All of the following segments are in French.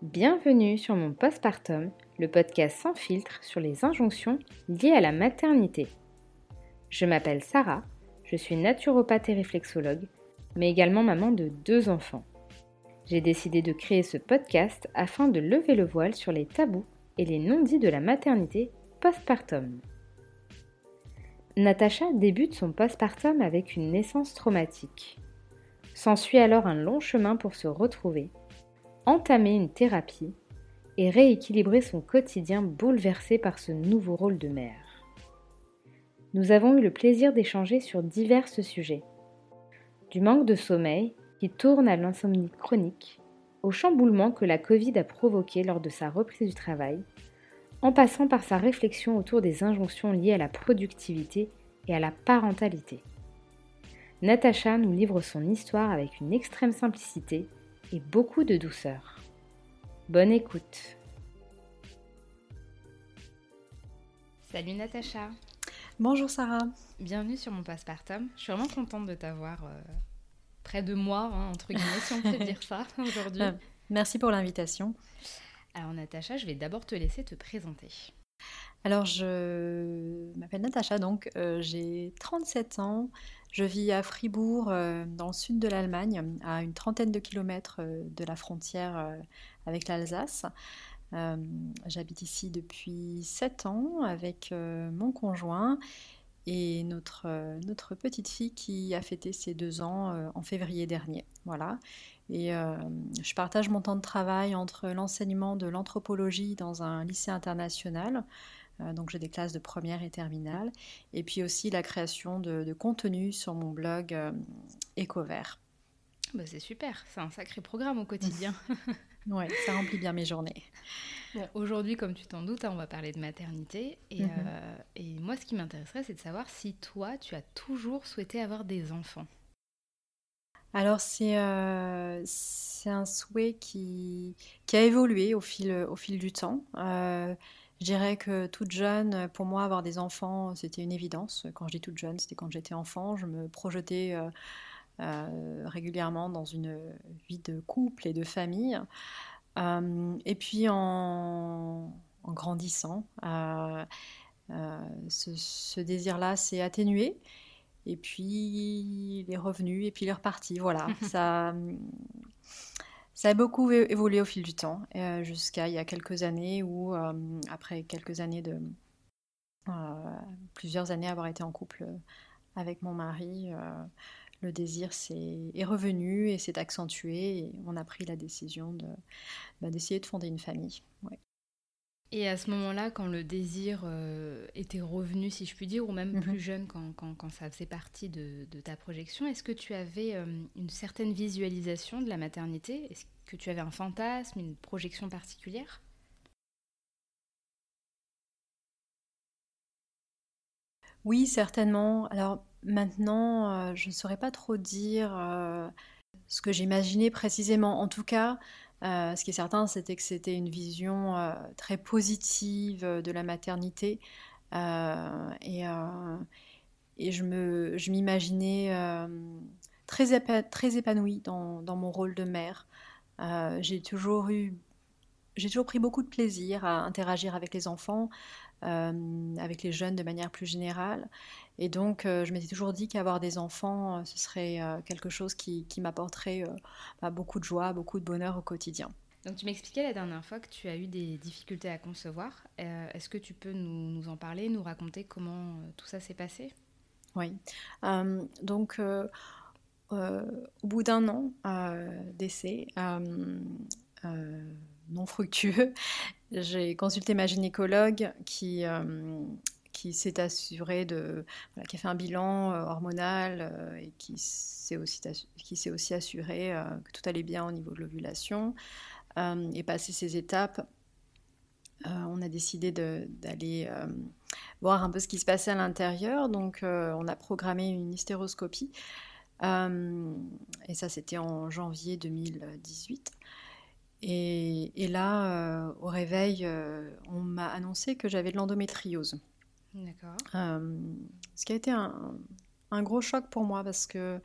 Bienvenue sur mon postpartum, le podcast sans filtre sur les injonctions liées à la maternité. Je m'appelle Sarah, je suis naturopathe et réflexologue, mais également maman de deux enfants. J'ai décidé de créer ce podcast afin de lever le voile sur les tabous et les non-dits de la maternité postpartum. Natacha débute son postpartum avec une naissance traumatique. S'ensuit alors un long chemin pour se retrouver entamer une thérapie et rééquilibrer son quotidien bouleversé par ce nouveau rôle de mère. Nous avons eu le plaisir d'échanger sur divers sujets. Du manque de sommeil qui tourne à l'insomnie chronique, au chamboulement que la Covid a provoqué lors de sa reprise du travail, en passant par sa réflexion autour des injonctions liées à la productivité et à la parentalité. Natacha nous livre son histoire avec une extrême simplicité et beaucoup de douceur. Bonne écoute. Salut Natacha. Bonjour Sarah. Bienvenue sur mon Passepartum. Je suis vraiment contente de t'avoir euh, près de moi, hein, entre guillemets, si on peut dire ça aujourd'hui. Euh, merci pour l'invitation. Alors Natacha, je vais d'abord te laisser te présenter. Alors je m'appelle Natacha, donc euh, j'ai 37 ans. Je vis à Fribourg, euh, dans le sud de l'Allemagne, à une trentaine de kilomètres euh, de la frontière avec l'Alsace. J'habite ici depuis 7 ans avec mon conjoint et notre, petite fille qui a fêté ses deux ans en février dernier. Voilà. Et je partage mon temps de travail entre l'enseignement de l'anthropologie dans un lycée international, donc j'ai des classes de première et terminale. Et puis aussi la création de, contenu sur mon blog euh, Écovert. Bah c'est super, c'est un sacré programme au quotidien. oui, ça remplit bien mes journées. Aujourd'hui, comme tu t'en doutes, hein, on va parler de maternité. Et, mhm. euh, et moi, ce qui m'intéresserait, c'est de savoir si toi, tu as toujours souhaité avoir des enfants. Alors, c'est euh, un souhait qui, qui, a évolué au fil, au fil du temps. Euh, je dirais que toute jeune, pour moi, avoir des enfants, c'était une évidence. Quand je dis toute jeune, c'était quand j'étais enfant. Je me projetais euh, euh, régulièrement dans une vie de couple et de famille. Euh, et puis en, grandissant, ce, désir-là s'est atténué. Et puis il est revenu, et puis il est reparti. Voilà, ça ça a beaucoup évolué au fil du temps, euh, jusqu'à il y a quelques années où, euh, après quelques années de. Euh, plusieurs années avoir été en couple avec mon mari, le désir est, revenu et s'est accentué et on a pris la décision bah, d'essayer de fonder une famille. Et à ce moment-là, quand le désir euh, était revenu, si je puis dire, ou même mhm. plus jeune, quand, quand, quand, ça faisait partie de, de ta projection, est-ce que tu avais euh, une certaine visualisation de la maternité? Est-ce que tu avais un fantasme, une projection particulière? Oui, certainement. Alors maintenant, euh, je ne saurais pas trop dire ce que j'imaginais précisément. En tout cas, euh, ce qui est certain, c'était que c'était une vision euh, très positive euh, de la maternité. et, je m'imaginais très, très épanouie dans, dans, mon rôle de mère. j'ai toujours eu j'ai toujours pris beaucoup de plaisir à interagir avec les enfants, avec les jeunes de manière plus générale. Et donc, euh, je m'étais toujours dit qu'avoir des enfants, euh, ce serait euh, quelque chose qui, m'apporterait bah, beaucoup de joie, beaucoup de bonheur au quotidien. Donc, tu m'expliquais la dernière fois que tu as eu des difficultés à concevoir. Est-ce que tu peux nous, en parler, nous raconter comment tout ça s'est passé? Oui. donc, au bout d'un an d'essai, non fructueux, j'ai consulté ma gynécologue qui qui s'est assuré de, qui a fait un bilan euh, hormonal euh, et qui s'est aussi, qui s'est aussi assuré euh, que tout allait bien au niveau de l'ovulation. et passé ces étapes, on a décidé d'aller voir un peu ce qui se passait à l'intérieur. Donc, on a programmé une hystéroscopie. et ça, c'était en janvier 2018. Et, et là, au réveil, on m'a annoncé que j'avais de l'endométriose. D'accord. Euh, ce qui a été un, gros choc pour moi parce que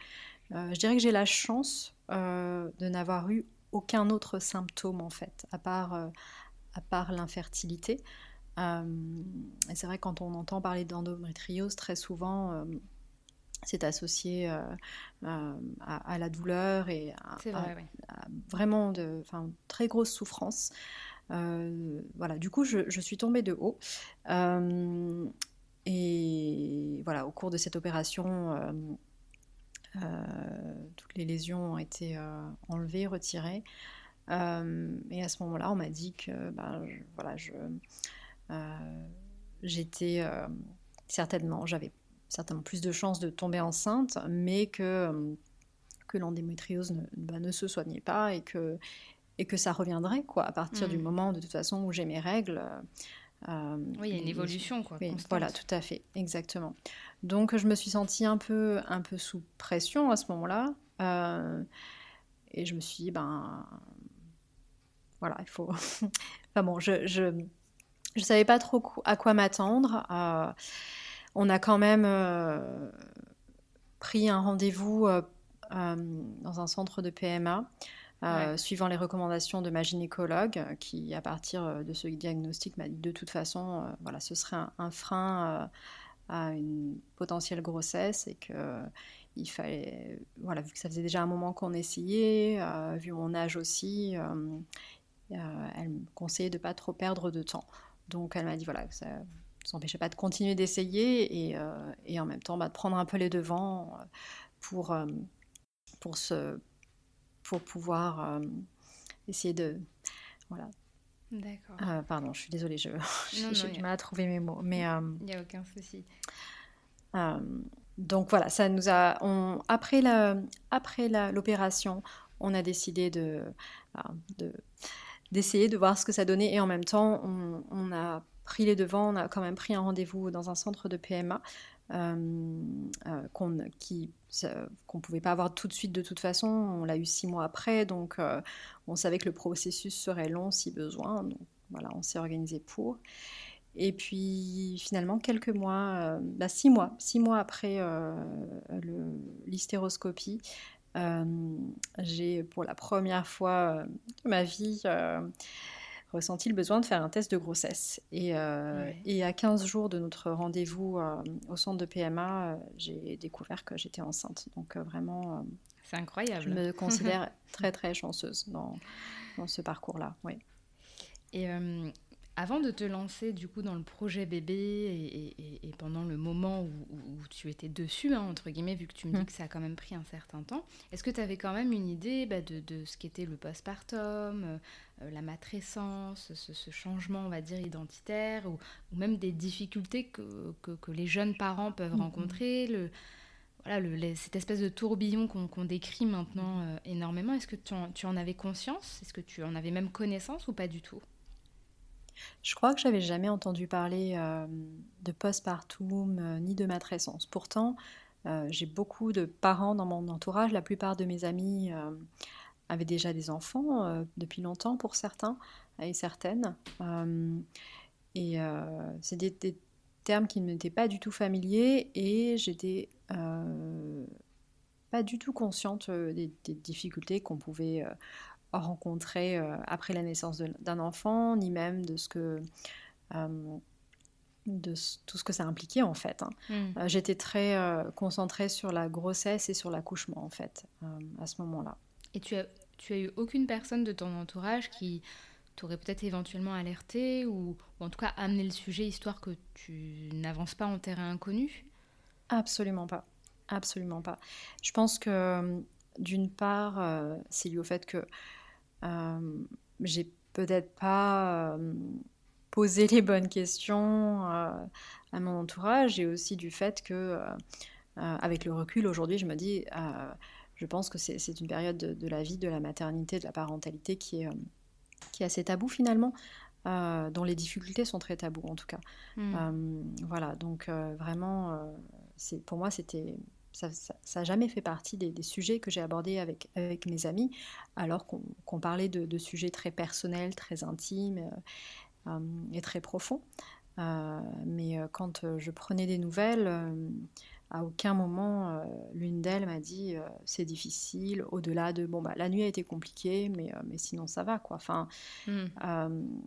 euh, je dirais que j'ai la chance euh, de n'avoir eu aucun autre symptôme en fait, à part, à part l'infertilité. et c'est vrai quand on entend parler d'endométriose, très souvent c'est associé à, la douleur et à, vraiment de très grosse souffrance. voilà, du coup, je, je, suis tombée de haut. et voilà, au cours de cette opération, toutes les lésions ont été enlevées, retirées. et à ce moment-là, on m'a dit que ben, voilà, j'étais certainement, j'avais certainement plus de chances de tomber enceinte, mais que, euh, que l'endémétriose ne, bah, ne, se soignait pas et que, et que ça reviendrait quoi, à partir du mm. moment de toute façon où j'ai mes règles. Euh, oui, il y a une évolution, quoi. voilà, tout à fait, exactement. Donc, je me suis sentie un peu, un peu sous pression à ce moment-là. Euh, et je me suis dit, ben, voilà, il faut. enfin bon, je, je, je savais pas trop à quoi m'attendre. On a quand même euh, pris un rendez-vous euh, euh, dans un centre de PMA. suivant les recommandations de ma gynécologue, qui à partir de ce diagnostic m'a dit de toute façon, voilà, ce serait un, frein à une potentielle grossesse et que il fallait, voilà, vu que ça faisait déjà un moment qu'on essayait, vu mon âge aussi, elle me conseillait de pas trop perdre de temps. Donc elle m'a dit voilà, ça, ça n'empêchait pas de continuer d'essayer et, euh, et, en même temps bah, de prendre un peu les devants euh, pour, euh, pour, se, pour pouvoir essayer de... Voilà. D'accord. pardon, je suis désolée, je, j'ai du mal à trouver mes mots. Mais, il n'y a aucun souci. donc voilà, ça nous a... On, après, la, après l'opération, on a décidé de... De d'essayer de voir ce que ça donnait et en même temps on, on a pris les devants, on a quand même pris un rendez-vous dans un centre de PMA euh, euh, qu'on ne pouvait pas avoir tout de suite de toute façon. On l'a eu six mois après, donc euh, on savait que le processus serait long si besoin. Donc voilà, on s'est organisé pour. Et puis finalement, quelques mois, bah, six mois, six mois après l'hystéroscopie, j'ai pour la première fois de ma vie ressenti le besoin de faire un test de grossesse. Et, euh, et à 15 jours de notre rendez-vous euh, au centre de PMA, euh, j'ai découvert que j'étais enceinte. Donc vraiment... C'est incroyable. Je me considère très très chanceuse dans, dans ce parcours-là. Oui. Et avant de te lancer du coup dans le projet bébé et, pendant le moment où, tu étais dessus, hein, entre guillemets, vu que tu me dis mmh. que ça a quand même pris un certain temps, est-ce que tu avais quand même une idée bah, de, ce qu'était le postpartum, euh, la matrescence, ce, changement, on va dire, identitaire, ou, même des difficultés que, que, les jeunes parents peuvent rencontrer le, voilà, le, cette espèce de tourbillon qu'on décrit maintenant euh, énormément, est-ce que tu en, tu en avais conscience? Est-ce que tu en avais même connaissance ou pas du tout? Je crois que j'avais jamais entendu parler euh, de postpartum euh, ni de matrescence. Pourtant, euh, j'ai beaucoup de parents dans mon entourage. La plupart de mes amis avaient déjà des enfants depuis longtemps pour certains et certaines. et c'est des, termes qui ne m'étaient pas du tout familiers et j'étais pas du tout consciente des difficultés qu'on pouvait rencontrer euh, après la naissance d'un enfant, ni même de ce que euh, de tout ce que ça impliquait en fait. Hein. Hmm. Euh, j'étais très concentrée sur la grossesse et sur l'accouchement en fait à ce moment-là. Et tu as, tu as eu aucune personne de ton entourage qui t'aurait peut-être éventuellement alerté ou, ou, en tout cas amené le sujet histoire que tu n'avances pas en terrain inconnu? Absolument pas. Absolument pas. Je pense que d'une part, c'est lié au fait que j'ai peut-être pas euh, posé les bonnes questions euh, à mon entourage et aussi du fait que, avec le recul aujourd'hui, je me dis, je pense que c'est une période de, la vie, de la maternité, de la parentalité qui est, qui est assez tabou finalement. dont les difficultés sont très tabous en tout cas. Hmm. voilà, donc vraiment, pour moi c'était ça n'a jamais fait partie des, sujets que j'ai abordés avec, avec mes amis, alors qu'on parlait de, sujets très personnels, très intimes euh, euh, et très profonds. mais quand je prenais des nouvelles, à aucun moment l'une d'elles m'a dit c'est difficile, au-delà de bon bah la nuit a été compliquée, mais, mais sinon ça va quoi. Enfin, mmh.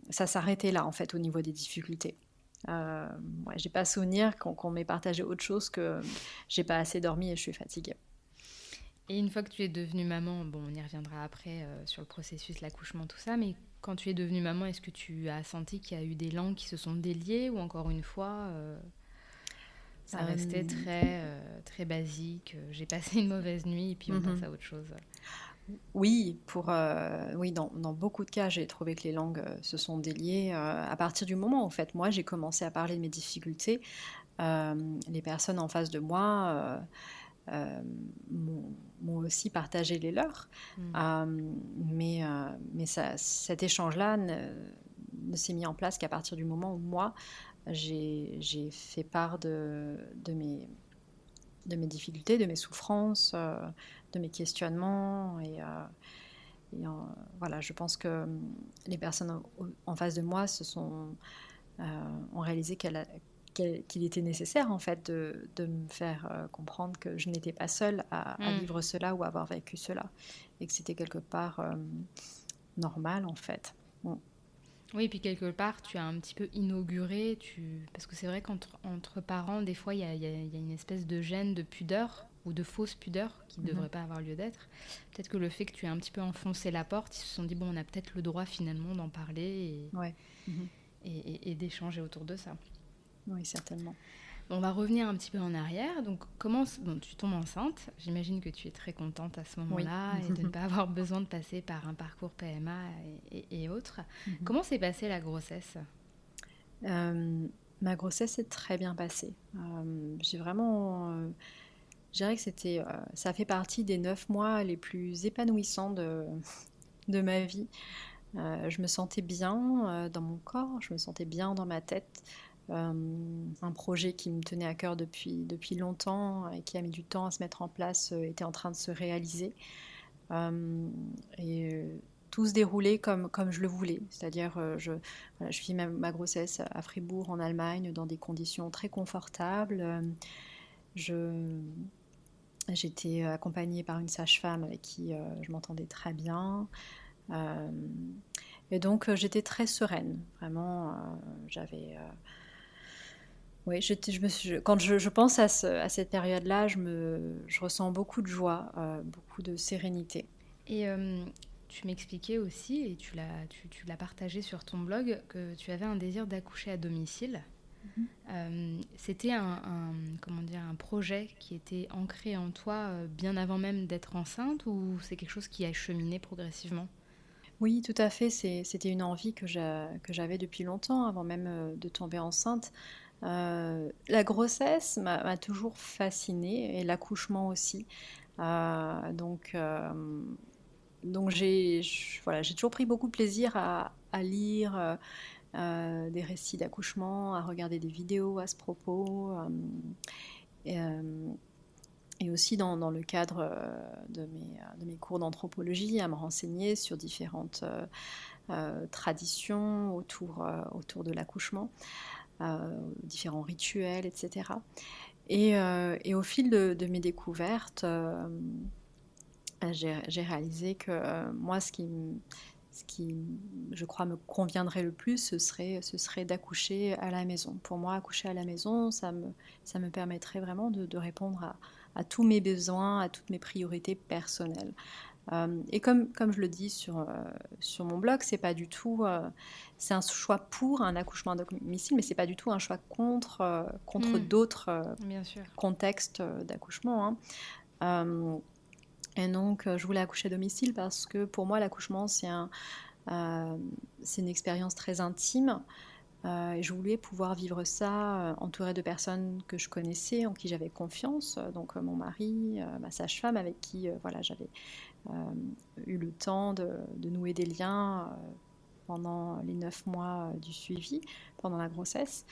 ça s'arrêtait là en fait au niveau des difficultés. Euh, ouais, j'ai pas souvenir qu'on m'ait partagé autre chose que j'ai pas assez dormi et je suis fatiguée. Et une fois que tu es devenue maman, bon, on y reviendra après euh, sur le processus, l'accouchement, tout ça, mais quand tu es devenue maman, est-ce que tu as senti qu'il y a eu des langues qui se sont déliées ou encore une fois, euh, ça restait très, très basique J'ai passé une mauvaise nuit et puis on mhm. passe à autre chose? Oui, pour, euh, oui dans, beaucoup de cas, j'ai trouvé que les langues euh, se sont déliées euh, à partir du moment où, en fait, moi, j'ai commencé à parler de mes difficultés. les personnes en face de moi m'ont aussi partagé les leurs. Mmh. mais mais ça, cet échange-là ne, ne s'est mis en place qu'à partir du moment où moi, j'ai fait part de, de, mes, de mes difficultés, de mes souffrances de mes questionnements. Et, euh, voilà, je pense que hum, les personnes en face de moi se sont, euh, ont réalisé qu'il était nécessaire en fait de, de me faire euh, comprendre que je n'étais pas seule à, mm. vivre cela ou à avoir vécu cela et que c'était quelque part normal en fait. Oui, et puis quelque part, tu as un petit peu inauguré, tu... parce que c'est vrai qu'entre entre parents, des fois, il y a, y a, une espèce de gêne, de pudeur ou de fausses pudeurs qui ne mhm. devraient pas avoir lieu d'être. Peut-être que le fait que tu aies un petit peu enfoncé la porte, ils se sont dit, bon, on a peut-être le droit finalement d'en parler et, mhm. et, d'échanger autour de ça. Oui, certainement. On va revenir un petit peu en arrière. Donc, comment bon, tu tombes enceinte J'imagine que tu es très contente à ce moment-là et de ne pas avoir besoin de passer par un parcours PMA et, autres. Mhm. Comment s'est passée la grossesse? Euh, Ma grossesse est très bien passée. Euh, j'ai vraiment euh, je dirais que c'était, euh, ça fait partie des neuf mois les plus épanouissants de, de ma vie. Euh, je me sentais bien euh, dans mon corps, je me sentais bien dans ma tête. un projet qui me tenait à cœur depuis, depuis longtemps et qui a mis du temps à se mettre en place était en train de se réaliser. et tout se déroulait comme, comme je le voulais. C'est-à-dire, je, voilà, vis ma, ma, grossesse à Fribourg, en Allemagne, dans des conditions très confortables. je, J'étais euh, accompagnée par une sage-femme avec qui euh, je m'entendais très bien. Euh, et donc j'étais très sereine, vraiment. J'avais. Oui, je me quand je, pense à, cette période-là, je, me, je ressens beaucoup de joie, beaucoup de sérénité. Et tu m'expliquais aussi, et tu l'as tu, tu partagé sur ton blog, que tu avais un désir d'accoucher à domicile. Euh, c'était un, comment dire, un projet qui était ancré en toi euh, bien avant même d'être enceinte ou c'est quelque chose qui a cheminé progressivement? Oui, tout à fait. C'était une envie que j'avais depuis longtemps, avant même euh, de tomber enceinte. la grossesse m'a toujours fascinée et l'accouchement aussi. donc, donc j'ai voilà, toujours pris beaucoup de plaisir à, à lire euh, des récits d'accouchement, à regarder des vidéos à ce propos. Euh, euh, et, aussi dans, le cadre de mes, cours d'anthropologie, à me renseigner sur différentes traditions autour, autour de l'accouchement, différents rituels, etc. Et, au fil de, de mes découvertes, j'ai réalisé que moi, ce qui, ce qui, je crois, me conviendrait le plus, ce serait, ce serait d'accoucher à la maison. Pour moi, accoucher à la maison, ça me, ça me permettrait vraiment de, répondre à, à, tous mes besoins, à toutes mes priorités personnelles. Euh, et comme, comme je le dis sur, euh, sur mon blog, c'est pas du tout, euh, c'est un choix pour un accouchement à domicile, mais c'est pas du tout un choix contre, contre mmh. d'autres contextes d'accouchement. Hein. Et donc, euh, je voulais accoucher à domicile parce que pour moi, l'accouchement, c'est un, euh, une expérience très intime. Euh, et je voulais pouvoir vivre ça entourée de personnes que je connaissais, en qui j'avais confiance. Donc, mon mari, ma sage-femme, avec qui voilà, j'avais eu le temps de, nouer des liens pendant les neuf mois du suivi, pendant la grossesse.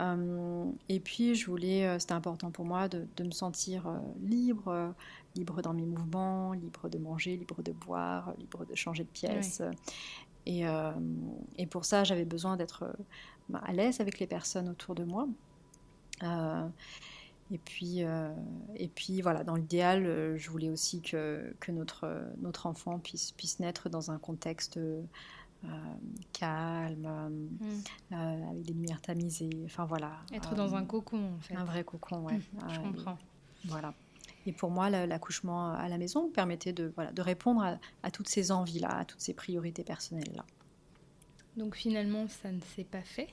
Euh, et puis, je voulais, euh, c'était important pour moi de, me sentir euh, libre, libre dans mes mouvements, libre de manger, libre de boire, libre de changer de pièce. Et, et, pour ça, j'avais besoin d'être bah, à l'aise avec les personnes autour de moi. et puis, et puis voilà, dans l'idéal, je voulais aussi que, que notre, notre enfant puisse, puisse naître dans un contexte calme, mm. avec des lumières tamisées. Enfin voilà. Être dans un cocon en fait. Un vrai cocon, ouais. je comprends. voilà. Et pour moi, l'accouchement à la maison permettait de, voilà, de répondre à, toutes ces envies-là, à toutes ces priorités personnelles-là. Donc finalement, ça ne s'est pas fait.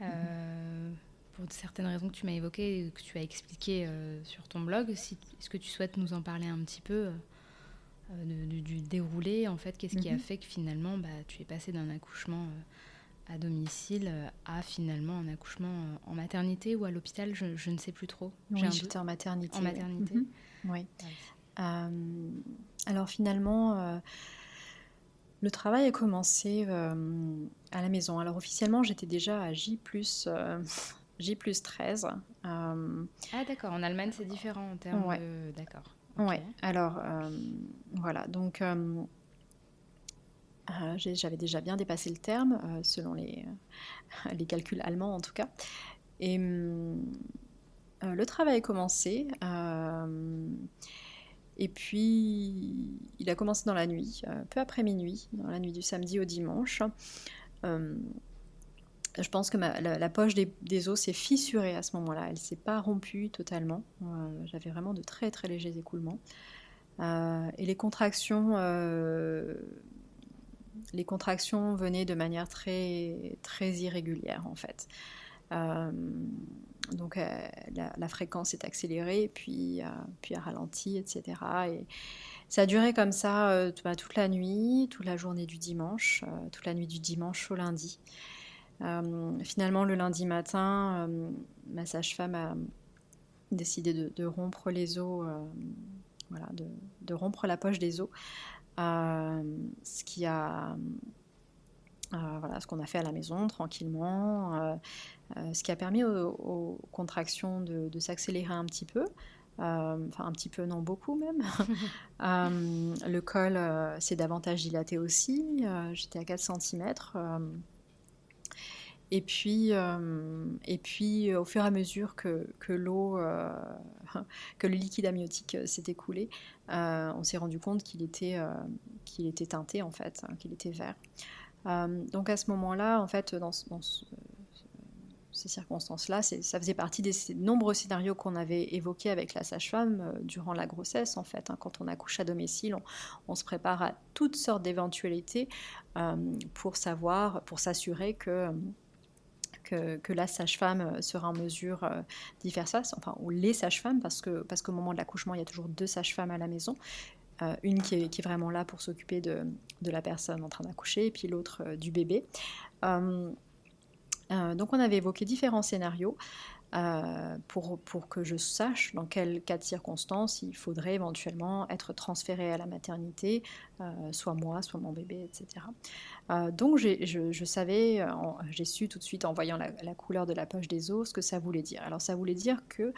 Euh, pour certaines raisons que tu m'as évoquées, que tu as expliquées euh, sur ton blog. Est-ce que tu souhaites nous en parler un petit peu euh, du déroulé En fait, qu'est-ce qui a mhm. fait que finalement, bah, tu es passé d'un accouchement à domicile à finalement un accouchement en maternité ou à l'hôpital, je, ne sais plus trop. Oui, j'étais en maternité. En maternité. Mhm. Oui. Euh, alors finalement, euh, le travail a commencé euh, à la maison. Alors officiellement, j'étais déjà à J plus, J plus 13. Ah d'accord, en Allemagne c'est différent en termes de... D'accord. Ouais, alors voilà, donc euh, j'avais déjà bien dépassé le terme, euh, selon les, calculs allemands en tout cas. Et hum, euh, le travail a commencé. et puis, il a commencé dans la nuit, peu après minuit, dans la nuit du samedi au dimanche. je pense que la, poche des, os s'est fissurée à ce moment-là. Elle ne s'est pas rompue totalement. J'avais vraiment de très très légers écoulements. et les contractions les contractions venaient de manière très, très irrégulière en fait. Euh, donc euh, la, fréquence est accélérée, puis, euh, puis a ralenti, etc. Et ça a duré comme ça bah, toute la nuit, toute la journée du dimanche, toute la nuit du dimanche au lundi. finalement, le lundi matin, ma sage-femme a décidé de, rompre les os, voilà, de, rompre la poche des os euh, ce qui a euh, voilà, ce qu'on a fait à la maison tranquillement, euh, ce qui a permis aux, contractions de, s'accélérer un petit peu. enfin, un petit peu, non, beaucoup même. le col s'est davantage dilaté aussi. J'étais à 4 cm. Et puis, euh, et puis au fur et à mesure que, l'eau, euh, que le liquide amniotique euh, s'est écoulé, on s'est rendu compte qu'il était, qu'il était teinté en fait, hein, qu'il était vert. donc à ce moment-là, en fait, dans, ces circonstances-là, ça faisait partie des nombreux scénarios qu'on avait évoqués avec la sage-femme durant la grossesse. En fait, hein. quand on accouche à domicile, on, on, se prépare à toutes sortes d'éventualités pour savoir, pour s'assurer que que, la sage-femme euh, sera en mesure euh, d'y faire ça, enfin, ou les sages-femmes, parce qu'au moment de l'accouchement, il y a toujours deux sages-femmes à la maison. Euh, une qui est, vraiment là pour s'occuper de, la personne en train d'accoucher, et puis l'autre du bébé. donc on avait évoqué différents scénarios. Euh, pour, que je sache dans quel cas de circonstances il faudrait éventuellement être transféré à la maternité, euh, soit moi, soit mon bébé, etc. Euh, donc je, savais, j'ai su tout de suite en voyant la, la, couleur de la poche des os ce que ça voulait dire. Alors ça voulait dire que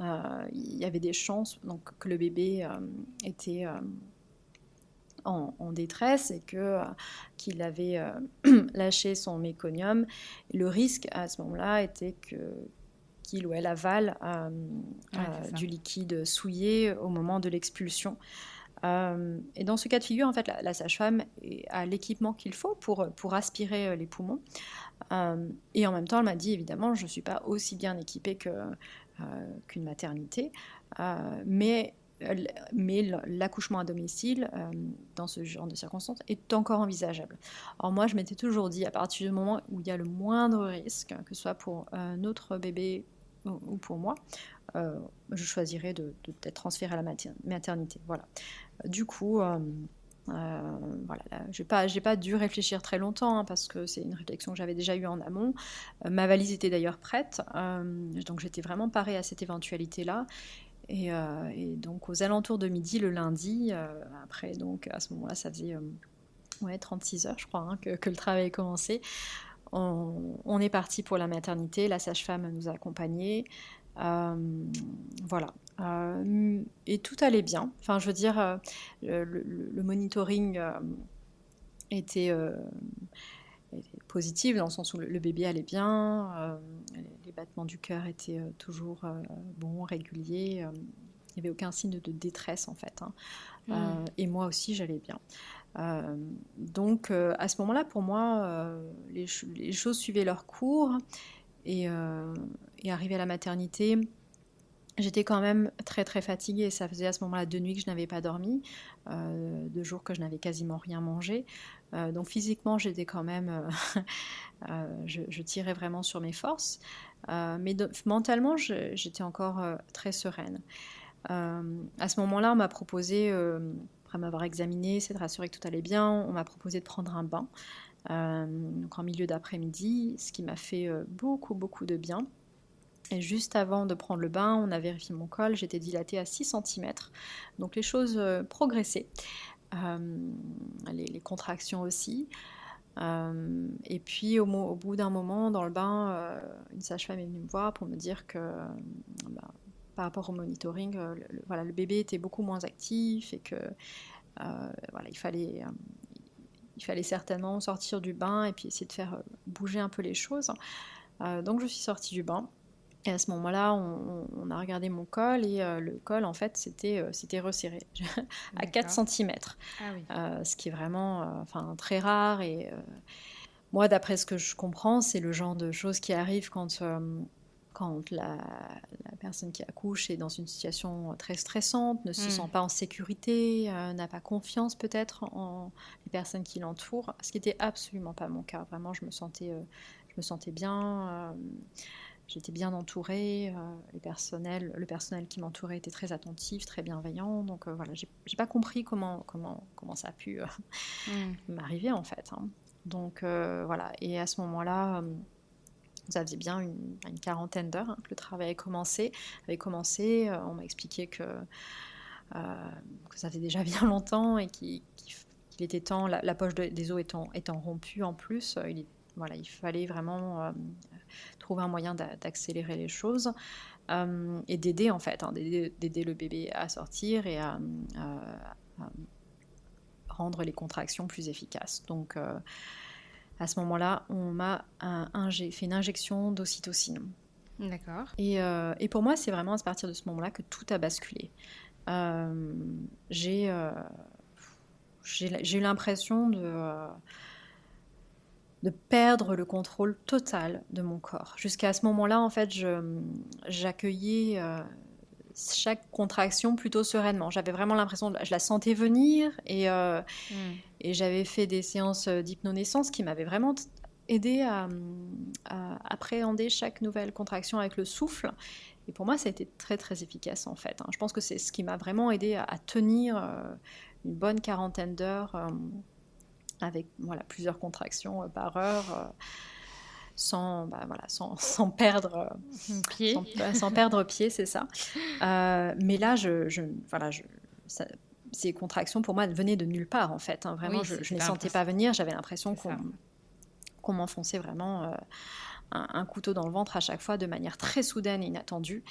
il y avait des chances donc, que le bébé était en, détresse et que euh, qu'il avait euh, lâché son méconium. Le risque à ce moment-là était que qu'il ou elle avale euh, du liquide souillé au moment de l'expulsion. et dans ce cas de figure, en fait, la, sage-femme a l'équipement qu'il faut pour, pour aspirer les poumons. et en même temps, elle m'a dit, évidemment, je ne suis pas aussi bien équipée qu'une maternité, mais mais l'accouchement à domicile, euh, dans ce genre de circonstances, est encore envisageable. Or moi, je m'étais toujours dit, à partir du moment où il y a le moindre risque, que ce soit pour euh, notre bébé ou, pour moi, euh, je choisirais de, transférée à la maternité. Voilà. Du coup, voilà, j'ai pas, j'ai pas dû réfléchir très longtemps hein, parce que c'est une réflexion que j'avais déjà eue en amont. ma valise était d'ailleurs prête, donc j'étais vraiment parée à cette éventualité-là. Euh, et, donc aux alentours de midi le lundi, euh, après donc à ce moment-là ça faisait euh, ouais, 36 heures je crois hein, que, le travail a commencé. On, est parti pour la maternité, la sage-femme nous a accompagnés. voilà. et tout allait bien. Enfin, je veux dire, le, monitoring était, positive dans le sens où le, bébé allait bien, les, battements du cœur étaient toujours bons, réguliers. il n'y avait aucun signe de détresse en fait. Hein. Hmm. et moi aussi, j'allais bien. donc à ce moment-là, pour moi, les, les, choses suivaient leur cours. Et, et arrivé à la maternité, J'étais quand même très très fatiguée. Ça faisait à ce moment-là deux nuits que je n'avais pas dormi, euh, deux jours que je n'avais quasiment rien mangé. Euh, donc physiquement, j'étais quand même, euh, je, tirais vraiment sur mes forces. mais mentalement, j'étais encore très sereine. à ce moment-là, on m'a proposé, après m'avoir examiné, c'est de rassurer que tout allait bien, on m'a proposé de prendre un bain. donc en milieu d'après-midi, ce qui m'a fait beaucoup beaucoup de bien. Et juste avant de prendre le bain, on a vérifié mon col, j'étais dilatée à 6 cm. Donc les choses euh, progressaient. Euh, les, contractions aussi. Euh, et puis au, bout d'un moment, dans le bain, une sage-femme est venue me voir pour me dire que bah, par rapport au monitoring, le, voilà, le bébé était beaucoup moins actif et que voilà, il fallait il fallait certainement sortir du bain et puis essayer de faire bouger un peu les choses. donc je suis sortie du bain et à ce moment-là, on, a regardé mon col et euh, le col, en fait, c'était euh, resserré à 4 cm. Ah euh, ce qui est vraiment enfin, très rare. Et moi, d'après ce que je comprends, c'est le genre de choses qui arrivent quand, quand la, personne qui accouche est dans une situation très stressante, ne se hmm. sent pas en sécurité, n'a pas confiance peut-être en les personnes qui l'entourent. Ce qui n'était absolument pas mon cas. Vraiment, je me sentais, je me sentais bien. J'étais bien entourée, euh, les personnels, le personnel qui m'entourait était très attentif, très bienveillant. Donc euh, voilà, j'ai pas compris comment, comment, comment ça a pu euh, mm. m'arriver en fait. Hein. Donc voilà, et à ce moment-là, ça faisait bien une, quarantaine d'heures hein, que le travail avait commencé. Avait commencé on m'a expliqué que, que ça faisait déjà bien longtemps et qu'il était temps, la, poche des os étant, étant rompue en plus, il, voilà, il fallait vraiment trouver un moyen d'accélérer les choses euh, et d'aider en fait, hein, d'aider le bébé à sortir et à, rendre les contractions plus efficaces. Donc euh, à ce moment-là, on m'a fait une injection d'ocytocine. D'accord. Et, euh, et, pour moi, c'est vraiment à partir de ce moment-là que tout a basculé. j'ai eu l'impression de de perdre le contrôle total de mon corps. Jusqu'à ce moment-là, en fait, j'accueillais euh, chaque contraction plutôt sereinement. J'avais vraiment l'impression, je la sentais venir et, euh, hmm. et j'avais fait des séances d'hypnonaissance qui m'avaient vraiment aidé à, appréhender chaque nouvelle contraction avec le souffle. Et pour moi, ça a été très très efficace en fait. Hein. Je pense que c'est ce qui m'a vraiment aidé à, tenir euh, une bonne quarantaine d'heures avec voilà, plusieurs contractions euh, par heure. Euh, sans, bah, voilà, sans, sans, perdre pied. Sans, perdre pied, c'est ça. Euh, mais là, je, je voilà, je, ces contractions pour moi venaient de nulle part en fait. Hein. Vraiment, je, ne les sentais pas venir. J'avais l'impression qu'on m'enfonçait vraiment un, couteau dans le ventre à chaque fois de manière très soudaine et inattendue.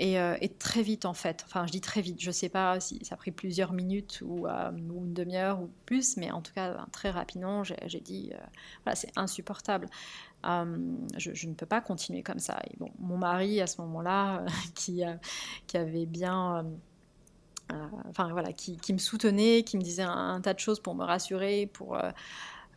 Euh, et, très vite en fait. Enfin, je dis très vite. Je ne sais pas si ça a pris plusieurs minutes ou, euh, une demi-heure ou plus, mais en tout cas ben, très rapidement, j'ai dit euh, voilà, c'est insupportable. Je, ne peux pas continuer comme ça. Et mon mari à ce moment-là, qui, qui avait bien enfin voilà, qui, me soutenait, qui me disait un, tas de choses pour me rassurer, pour,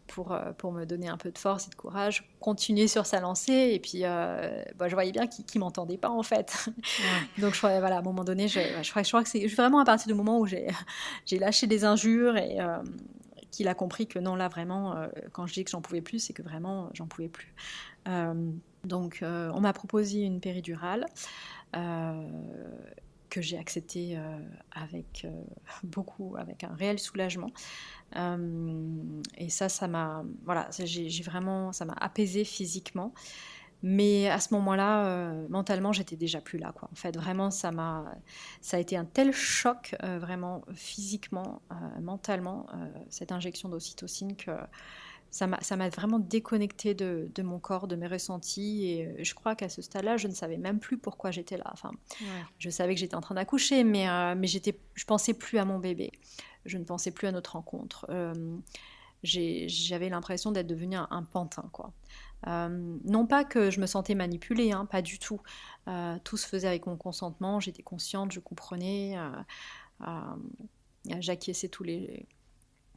pour, euh, pour me donner un peu de force et de courage, continuer sur sa lancée. Et puis, euh, bah, je voyais bien qu'il ne m'entendait pas, en fait. Donc, je crois, voilà, à un moment donné, je, je, crois, je crois que c'est vraiment à partir du moment où j'ai lâché des injures et euh, qu'il a compris que non, là, vraiment, quand je dis que j'en pouvais plus, c'est que vraiment, j'en pouvais plus. donc, on m'a proposé une péridurale que j'ai accepté avec beaucoup, avec un réel soulagement. Euh, et ça, ça m'a, voilà, j'ai vraiment, ça m'a apaisé physiquement. Mais à ce moment-là, euh, mentalement, j'étais déjà plus là. Quoi. En fait, vraiment, ça m'a, ça a été un tel choc, euh, vraiment physiquement, mentalement, cette injection d'ocytocine que ça m'a, vraiment déconnecté de, de, mon corps, de mes ressentis. Et je crois qu'à ce stade-là, je ne savais même plus pourquoi j'étais là. Enfin, je savais que j'étais en train d'accoucher, mais, mais j'étais, je pensais plus à mon bébé je ne pensais plus à notre rencontre. Euh, j'avais l'impression d'être devenue un, pantin, quoi. non pas que je me sentais manipulée, hein, pas du tout. tout se faisait avec mon consentement, j'étais consciente, je comprenais, j'acquiesçais tous les,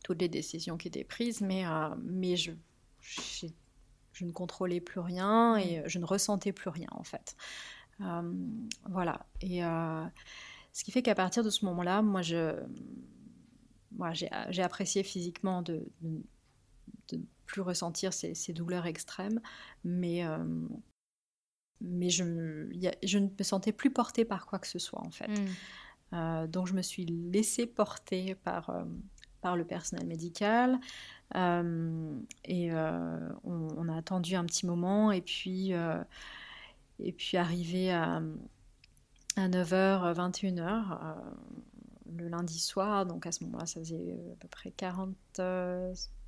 toutes les décisions qui étaient prises, mais, mais je, je ne contrôlais plus rien et je ne ressentais plus rien en fait. voilà. Et ce qui fait qu'à partir de ce moment-là, moi, je, moi, j'ai apprécié physiquement de ne plus ressentir ces, douleurs extrêmes, mais, euh, mais je, je, ne me sentais plus portée par quoi que ce soit, en fait. Euh, donc, je me suis laissée porter par, euh, par le personnel médical. et on, a attendu un petit moment, et puis, et puis arrivé à à 9h, 21h, le lundi soir. Donc à ce moment-là, ça faisait euh, à peu près 40,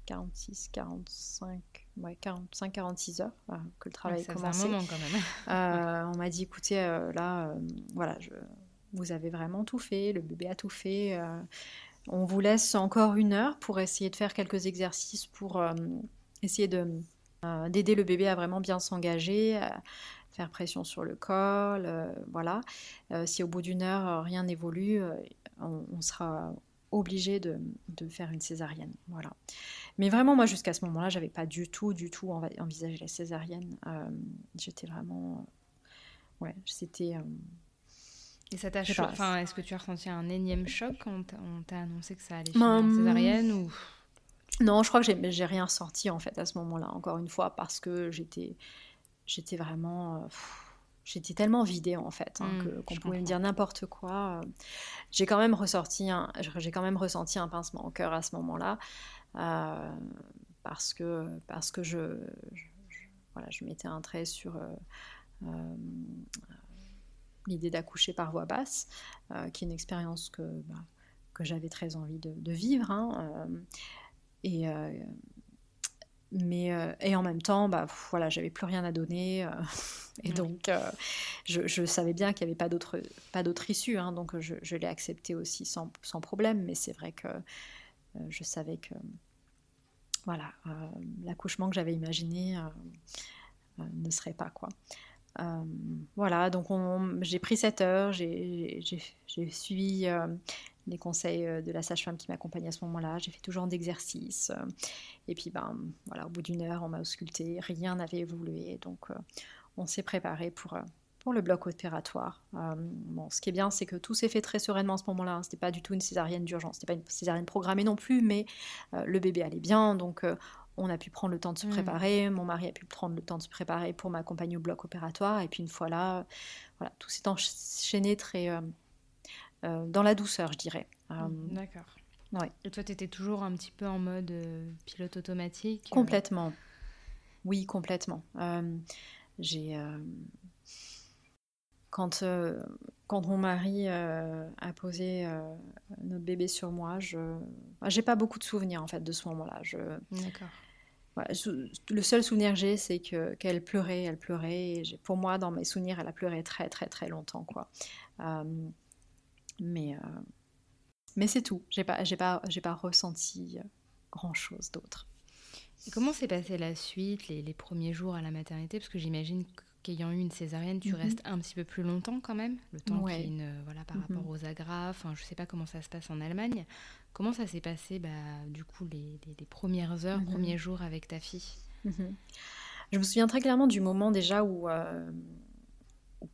46, 45, ouais, 45, 46 heures euh, que le travail a commencé. Un moment quand même. Euh, on m'a dit, écoutez, là, voilà, je, vous avez vraiment tout fait, le bébé a tout fait. On vous laisse encore une heure pour essayer de faire quelques exercices pour essayer de d'aider le bébé à vraiment bien s'engager, faire pression sur le col, euh, voilà. Euh, si au bout d'une heure euh, rien n'évolue, on, sera obligé de, faire une césarienne, voilà. Mais vraiment, moi, jusqu'à ce moment-là, j'avais pas du tout, du tout envisagé la césarienne. J'étais vraiment, ouais, c'était. Et ça t'a Enfin, est-ce que tu as ressenti un énième choc quand on t'a annoncé que ça allait finir en hum. césarienne ou? Non, je crois que j'ai rien ressenti en fait à ce moment-là. Encore une fois, parce que j'étais j'étais vraiment. Euh, j'étais tellement vidée en fait hein, mmh, qu'on pouvait me dire n'importe quoi. J'ai quand même ressorti un, j'ai quand même ressenti un pincement au cœur à ce moment-là euh, parce que parce que je, voilà je mettais un trait sur euh, l'idée d'accoucher par voix basse, qui est une expérience que bah, que j'avais très envie de, vivre. Hein, et mais euh, et en même temps bah voilà j'avais plus rien à donner euh, et donc euh, je, savais bien qu'il n'y avait pas d'autre pas d'autre issue hein, donc je, je l'ai accepté aussi sans, sans problème mais c'est vrai que je savais que voilà l'accouchement que j'avais imaginé ne serait pas quoi voilà donc j'ai pris cette heure j'ai suivi les conseils euh, de la sage-femme qui m'accompagne à ce moment-là. J'ai fait tout genre d'exercices. Euh, et puis, ben, voilà, au bout d'une heure, on m'a ausculté. Rien n'avait évolué. Donc, euh, on s'est préparé pour, le bloc opératoire. ce qui est bien, c'est que tout s'est fait très sereinement à ce moment-là. Hein. Ce n'était pas du tout une césarienne d'urgence. Ce n'était pas une césarienne programmée non plus, mais le bébé allait bien. Donc, on a pu prendre le temps de se mmh. préparer. Mon mari a pu prendre le temps de se préparer pour m'accompagner au bloc opératoire. Et puis, une fois là, voilà, tout s'est enchaîné très euh, dans la douceur, je dirais. Euh, D'accord. Ouais. Et toi, tu étais toujours un petit peu en mode euh, pilote automatique Complètement. Oui, complètement. J'ai quand, quand mon mari a posé notre bébé sur moi, je j'ai pas beaucoup de souvenirs en fait de ce moment-là. Je... D'accord. le seul souvenir que j'ai, c'est que qu'elle pleurait, elle pleurait. Et pour moi, dans mes souvenirs, elle a pleuré très très très longtemps, quoi. Mais, euh, mais c'est tout. J'ai pas, j'ai pas, j'ai pas ressenti euh, grand chose d'autre. Et comment s'est passée la suite, les, les, premiers jours à la maternité? Parce que j'imagine qu'ayant eu une césarienne, tu mhm. restes un petit peu plus longtemps quand même, le temps ouais. une, euh, voilà, par rapport mhm. aux agrafes. Enfin, je sais pas comment ça se passe en Allemagne. Comment ça s'est passé, bah, du coup, les, les, premières heures, mhm. premiers jours avec ta fille? Je me souviens très clairement du moment déjà où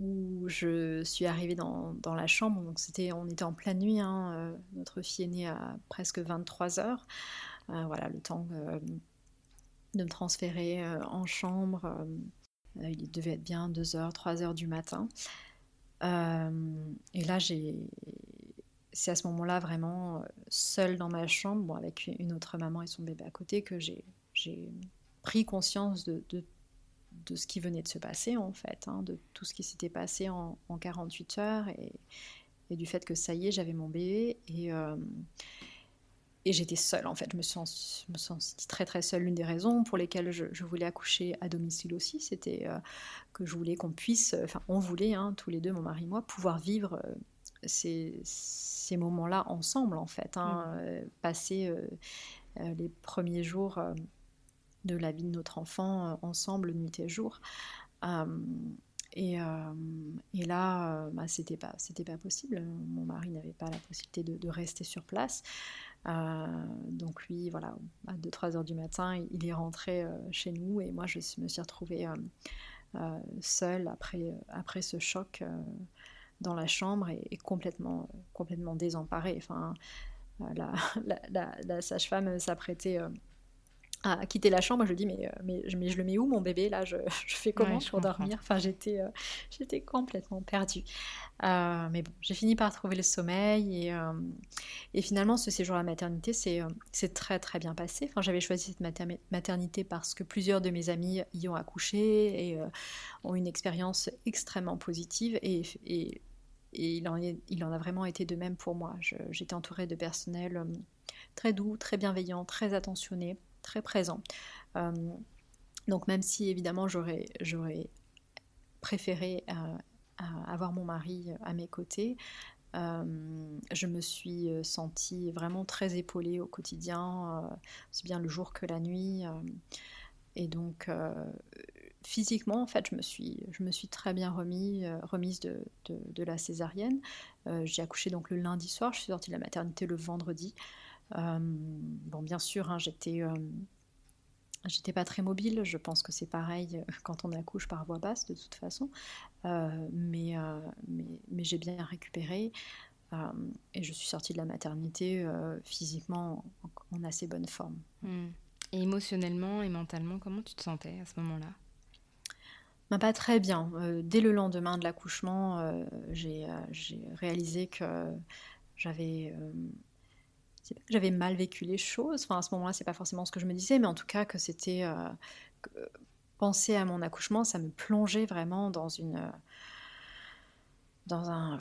où je suis arrivée dans, dans la chambre. Donc c'était, on était en pleine nuit. Hein, euh, notre fille est née à presque 23 heures. Euh, voilà, le temps euh, de me transférer en chambre. Il devait être bien 2 heures, 3 heures du matin. et là, j'ai, c'est à ce moment-là vraiment seule dans ma chambre, bon, avec une autre maman et son bébé à côté, que j'ai, j'ai pris conscience de, de ce qui venait de se passer en fait, hein, de tout ce qui s'était passé en, 48 heures et, du fait que ça y est, j'avais mon bébé et, euh, et j'étais seule en fait. Je me sens, me sens très très seule. L'une des raisons pour lesquelles je, voulais accoucher à domicile aussi, c'était euh, que je voulais qu'on puisse, enfin on voulait hein, tous les deux, mon mari et moi, pouvoir vivre euh, ces, ces moments-là ensemble en fait, hein, mmh. passer les premiers jours de la vie de notre enfant ensemble, nuit et jour. Et, et, là, bah, c'était pas, c'était pas possible. Mon mari n'avait pas la possibilité de, de rester sur place. Donc lui, voilà, à 2-3 heures du matin, il est rentré chez nous et moi, je me suis retrouvée seule après, après ce choc dans la chambre et, complètement, complètement désemparée. Enfin, la, la, la sage-femme s'apprêtait à quitter la chambre. Je dis mais, euh, mais, mais je le mets où mon bébé? Là je, je, fais comment pour dormir? Enfin j'étais euh, j'étais complètement perdue. Euh, mais bon j'ai fini par trouver le sommeil et, et finalement ce séjour à la maternité c'est très très bien passé. Enfin j'avais choisi cette maternité parce que plusieurs de mes amis y ont accouché et ont une expérience extrêmement positive et, et, et il, en est, il en a vraiment été de même pour moi. J'étais entourée de personnel très doux, très bienveillant, très attentionné très présent. Euh, donc même si évidemment j'aurais, préféré euh, avoir mon mari à mes côtés, euh, je me suis sentie vraiment très épaulée au quotidien, aussi bien le jour que la nuit. et donc, physiquement, en fait, je me suis, très bien remis, remise de, la césarienne. j'ai accouché donc le lundi soir, je suis sortie de la maternité le vendredi. Euh, bon, bien sûr, hein, j'étais euh, J'étais pas très mobile, je pense que c'est pareil euh, quand on accouche par voie basse de toute façon, mais, mais, mais j'ai bien récupéré et je suis sortie de la maternité physiquement en, assez bonne forme. Hmm. Et émotionnellement et mentalement, comment tu te sentais à ce moment-là? Bah, Pas très bien. dès le lendemain de l'accouchement, j'ai réalisé que j'avais j'avais mal vécu les choses. Enfin, à ce moment-là, c'est pas forcément ce que je me disais, mais en tout cas que c'était euh, penser à mon accouchement, ça me plongeait vraiment dans une dans un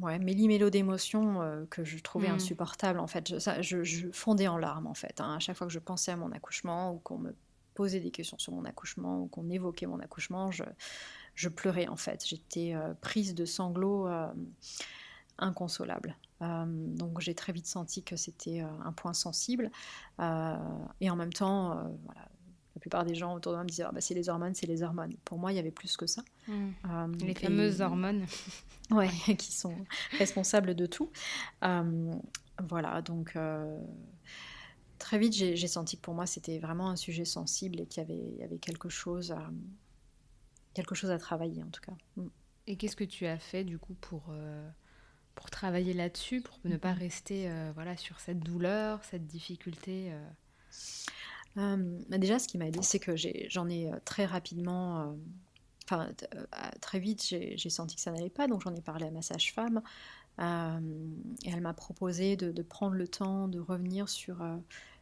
ouais, méli-mélo d'émotions euh, que je trouvais mmh. insupportable en fait. Je, je, fondais en larmes en fait. Hein. À chaque fois que je pensais à mon accouchement ou qu'on me posait des questions sur mon accouchement ou qu'on évoquait mon accouchement, je, je pleurais en fait. J'étais euh, prise de sanglots inconsolables. Euh, donc j'ai très vite senti que c'était euh, un point sensible. Euh, et en même temps, voilà, la plupart des gens autour de moi me disaient ah, bah, c'est les hormones, c'est les hormones. Pour moi, il y avait plus que ça. Hmm. les fameuses hormones. ouais, qui sont responsables de tout. voilà, donc très vite, j'ai senti que pour moi, c'était vraiment un sujet sensible et qu'il y, y avait, quelque chose à, quelque chose à travailler en tout cas. Hmm. Et qu'est-ce que tu as fait du coup pour pour travailler là-dessus, pour ne pas rester euh, voilà, sur cette douleur, cette difficulté euh euh, bah, Déjà, ce qui m'a aidé, c'est que j'en ai, très rapidement, enfin très vite, j'ai senti que ça n'allait pas, donc j'en ai parlé à ma sage-femme. et elle m'a proposé de, prendre le temps de revenir sur,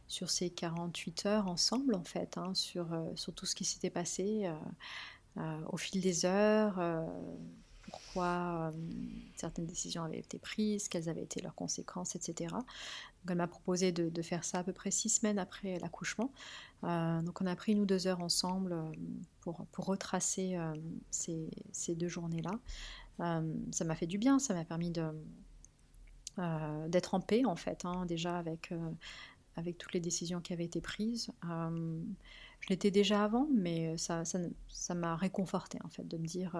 sur ces 48 heures ensemble, en fait, hein, sur, sur tout ce qui s'était passé au fil des heures pourquoi euh, certaines décisions avaient été prises, quelles avaient été leurs conséquences, etc. Donc elle m'a proposé de, faire ça à peu près six semaines après l'accouchement. Euh, donc on a pris nous deux heures ensemble euh, pour, retracer ces, deux journées-là. ça m'a fait du bien, ça m'a permis d'être en paix en fait, hein, déjà avec, toutes les décisions qui avaient été prises. je l'étais déjà avant, mais ça m'a réconforté en fait de me dire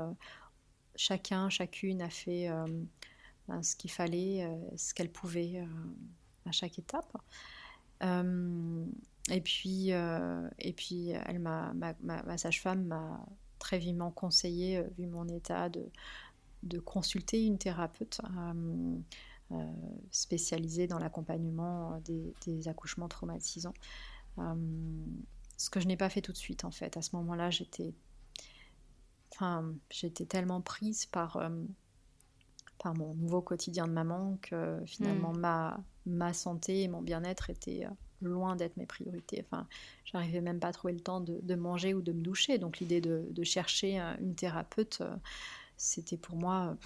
chacun, chacune a fait euh, ben, ce qu'il fallait, euh, ce qu'elle pouvait euh, à chaque étape. et puis, et puis m'a, sage-femme m'a très vivement conseillé, vu mon état, de, consulter une thérapeute spécialisée dans l'accompagnement des, accouchements traumatisants. ce que je n'ai pas fait tout de suite, en fait. À ce moment-là, j'étais Enfin, j'étais tellement prise par, euh, par mon nouveau quotidien de maman que finalement mm. ma, ma santé et mon bien-être étaient euh, loin d'être mes priorités. Enfin, j'arrivais même pas à trouver le temps de, de, manger ou de me doucher. Donc l'idée de, de, chercher une thérapeute, euh, c'était pour moi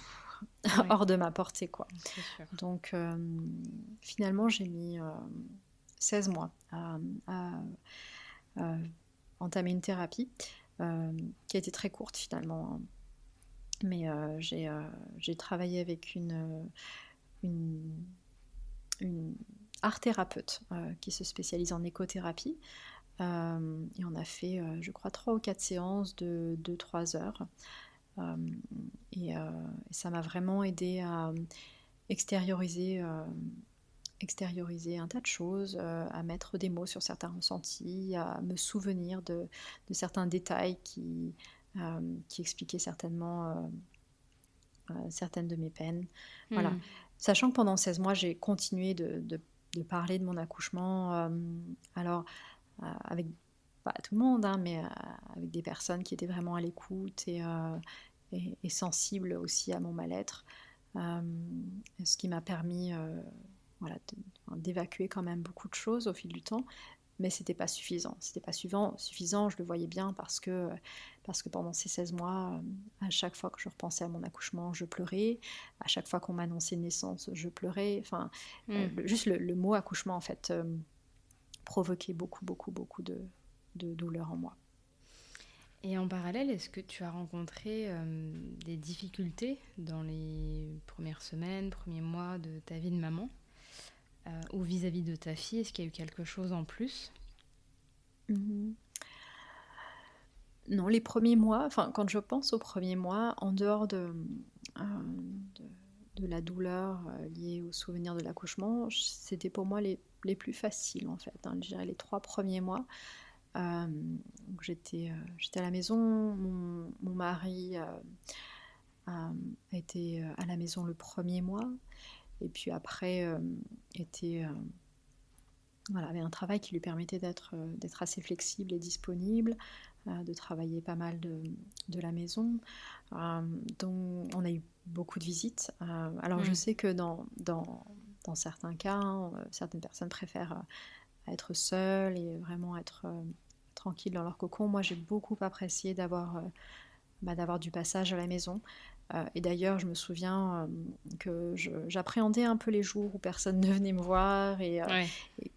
hors de ma portée. Quoi. Donc finalement, j'ai mis 16 mois à, à entamer une thérapie. Euh, qui a été très courte finalement. Hein. Mais euh, euh, j'ai travaillé avec une, une, art thérapeute qui se spécialise en écothérapie. et on a fait, je crois, trois ou quatre séances de 2-3 heures. Et, et, ça m'a vraiment aidé à extérioriser extérioriser un tas de choses, euh, à mettre des mots sur certains ressentis, à me souvenir de, certains détails qui, euh, qui expliquaient certainement euh, certaines de mes peines. Voilà. Hmm. Sachant que pendant 16 mois, j'ai continué de, de, parler de mon accouchement, alors avec pas tout le monde, hein, mais avec des personnes qui étaient vraiment à l'écoute et, et, et, sensibles aussi à mon mal-être, ce qui m'a permis voilà, d'évacuer quand même beaucoup de choses au fil du temps, mais c'était pas suffisant. C'était pas suffisant, suffisant, je le voyais bien parce que, parce que pendant ces 16 mois, euh, à chaque fois que je repensais à mon accouchement, je pleurais. À chaque fois qu'on m'annonçait naissance, je pleurais. Enfin, euh, mm. juste le, mot accouchement, en fait, euh, provoquait beaucoup, beaucoup, beaucoup de, de douleur en moi. Et en parallèle, est-ce que tu as rencontré des difficultés dans les premières semaines, premiers mois de ta vie de maman? Euh, ou vis-à-vis de ta fille Est-ce qu'il y a eu quelque chose en plus? Mhm. Non, les premiers mois, enfin quand je pense aux premiers mois, en dehors de, euh, la douleur euh, liée au souvenir de l'accouchement, c'était pour moi les, plus faciles en fait. Hein, je dirais les trois premiers mois. j'étais, j'étais à la maison, mon, mon mari a été à la maison le premier mois. Et puis après, euh, était, euh, voilà, avait un travail qui lui permettait d'être euh, d'être assez flexible et disponible, de travailler pas mal de, de la maison. donc on a eu beaucoup de visites. alors je mm. sais que dans, dans, dans certains cas, hein, certaines personnes préfèrent être seules et vraiment être tranquilles dans leur cocon. Moi j'ai beaucoup apprécié d'avoir bah, d'avoir du passage à la maison. Euh, et d'ailleurs, je me souviens euh, que j'appréhendais un peu les jours où personne ne venait me voir et, euh,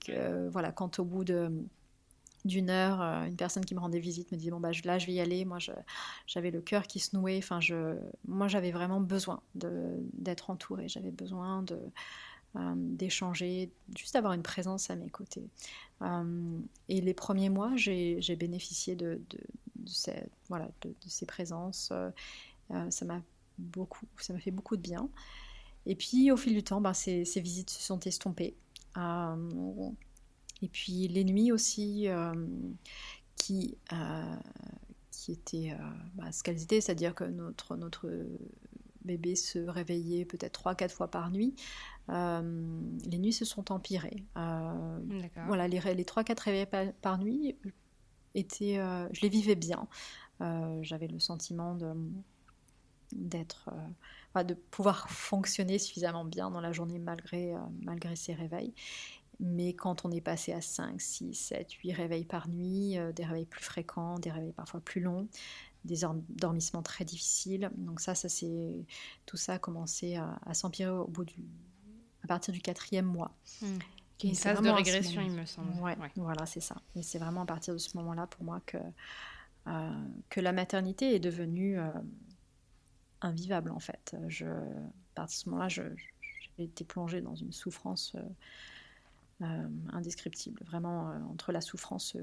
que voilà, quand au bout de d'une heure, une personne qui me rendait visite me disait bon bah là je vais y aller. Moi j'avais le cœur qui se nouait. Enfin je, moi j'avais vraiment besoin d'être entourée. J'avais besoin de d'échanger, juste d'avoir une présence à mes côtés. et les premiers mois, j'ai bénéficié de, de, ces, voilà, de, ces présences. ça m'a beaucoup, ça m'a fait beaucoup de bien. Et puis au fil du temps, ben, ces, visites se sont estompées. Euh, et puis les nuits aussi, euh, qui, euh, qui étaient bah, ce qu'elles étaient, c'est-à-dire que notre, notre bébé se réveillait peut-être 3-4 fois par nuit. les nuits se sont empirées. voilà, les, les 3-4 réveils par, nuit, étaient, je les vivais bien. J'avais le sentiment de d'être, euh, de pouvoir fonctionner suffisamment bien dans la journée malgré, euh, malgré ses réveils. Mais quand on est passé à 5, 6, 7, 8 réveils par nuit, euh, des réveils plus fréquents, des réveils parfois plus longs, des endormissements très difficiles. Donc ça, ça c'est tout ça a commencé à, s'empirer au bout du, à partir du quatrième mois. Mmh. Une phase de régression, il me semble. Ouais, Voilà, c'est ça. Et c'est vraiment à partir de ce moment-là pour moi que, que la maternité est devenue invivable en fait. Je, à ce moment-là, j'ai été plongée dans une souffrance euh, euh, indescriptible, vraiment euh, entre la souffrance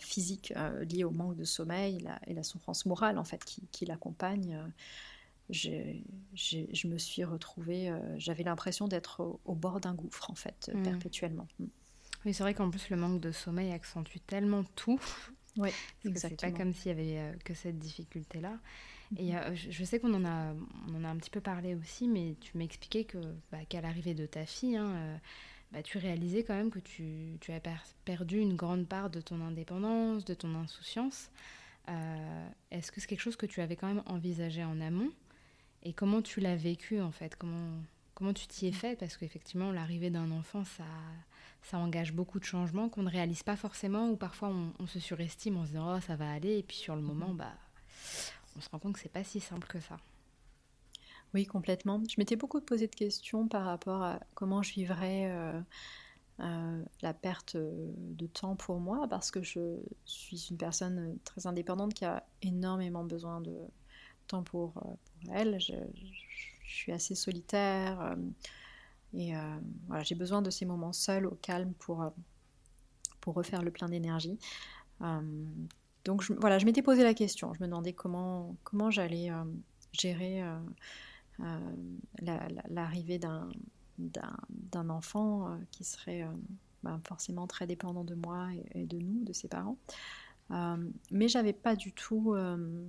physique liée au manque de sommeil et la souffrance morale en fait qui, l'accompagne. je me suis retrouvée, j'avais l'impression d'être au, bord d'un gouffre en fait, mmh. perpétuellement. Mmh. Oui, c'est vrai qu'en plus le manque de sommeil accentue tellement tout. Oui, exactement. C'est pas comme s'il y avait que cette difficulté-là. Et euh, je sais qu'on en a, on en a un petit peu parlé aussi, mais tu m'expliquais que bah, qu'à l'arrivée de ta fille, hein, euh, bah, tu réalisais quand même que tu, tu as perdu une grande part de ton indépendance, de ton insouciance. Euh, est-ce que c'est quelque chose que tu avais quand même envisagé en amont? Et comment tu l'as vécu en fait? Comment, comment tu t'y es fait? Parce qu'effectivement, l'arrivée d'un enfant, ça, ça engage beaucoup de changements qu'on ne réalise pas forcément, ou parfois on, on se surestime en se disant oh ça va aller, et puis sur le moment, bah on se rend compte que c'est pas si simple que ça. Oui, complètement. Je m'étais beaucoup posé de questions par rapport à comment je vivrais euh, euh, la perte de temps pour moi, parce que je suis une personne très indépendante qui a énormément besoin de temps pour, euh, elle. Je, suis assez solitaire. Et voilà, j'ai besoin de ces moments seuls, au calme, pour, pour refaire le plein d'énergie. Donc je, voilà, je m'étais posé la question. Je me demandais comment, comment j'allais gérer l'arrivée d'un enfant qui serait bah, forcément très dépendant de moi et, de nous, de ses parents. Euh, mais j'avais pas du tout euh,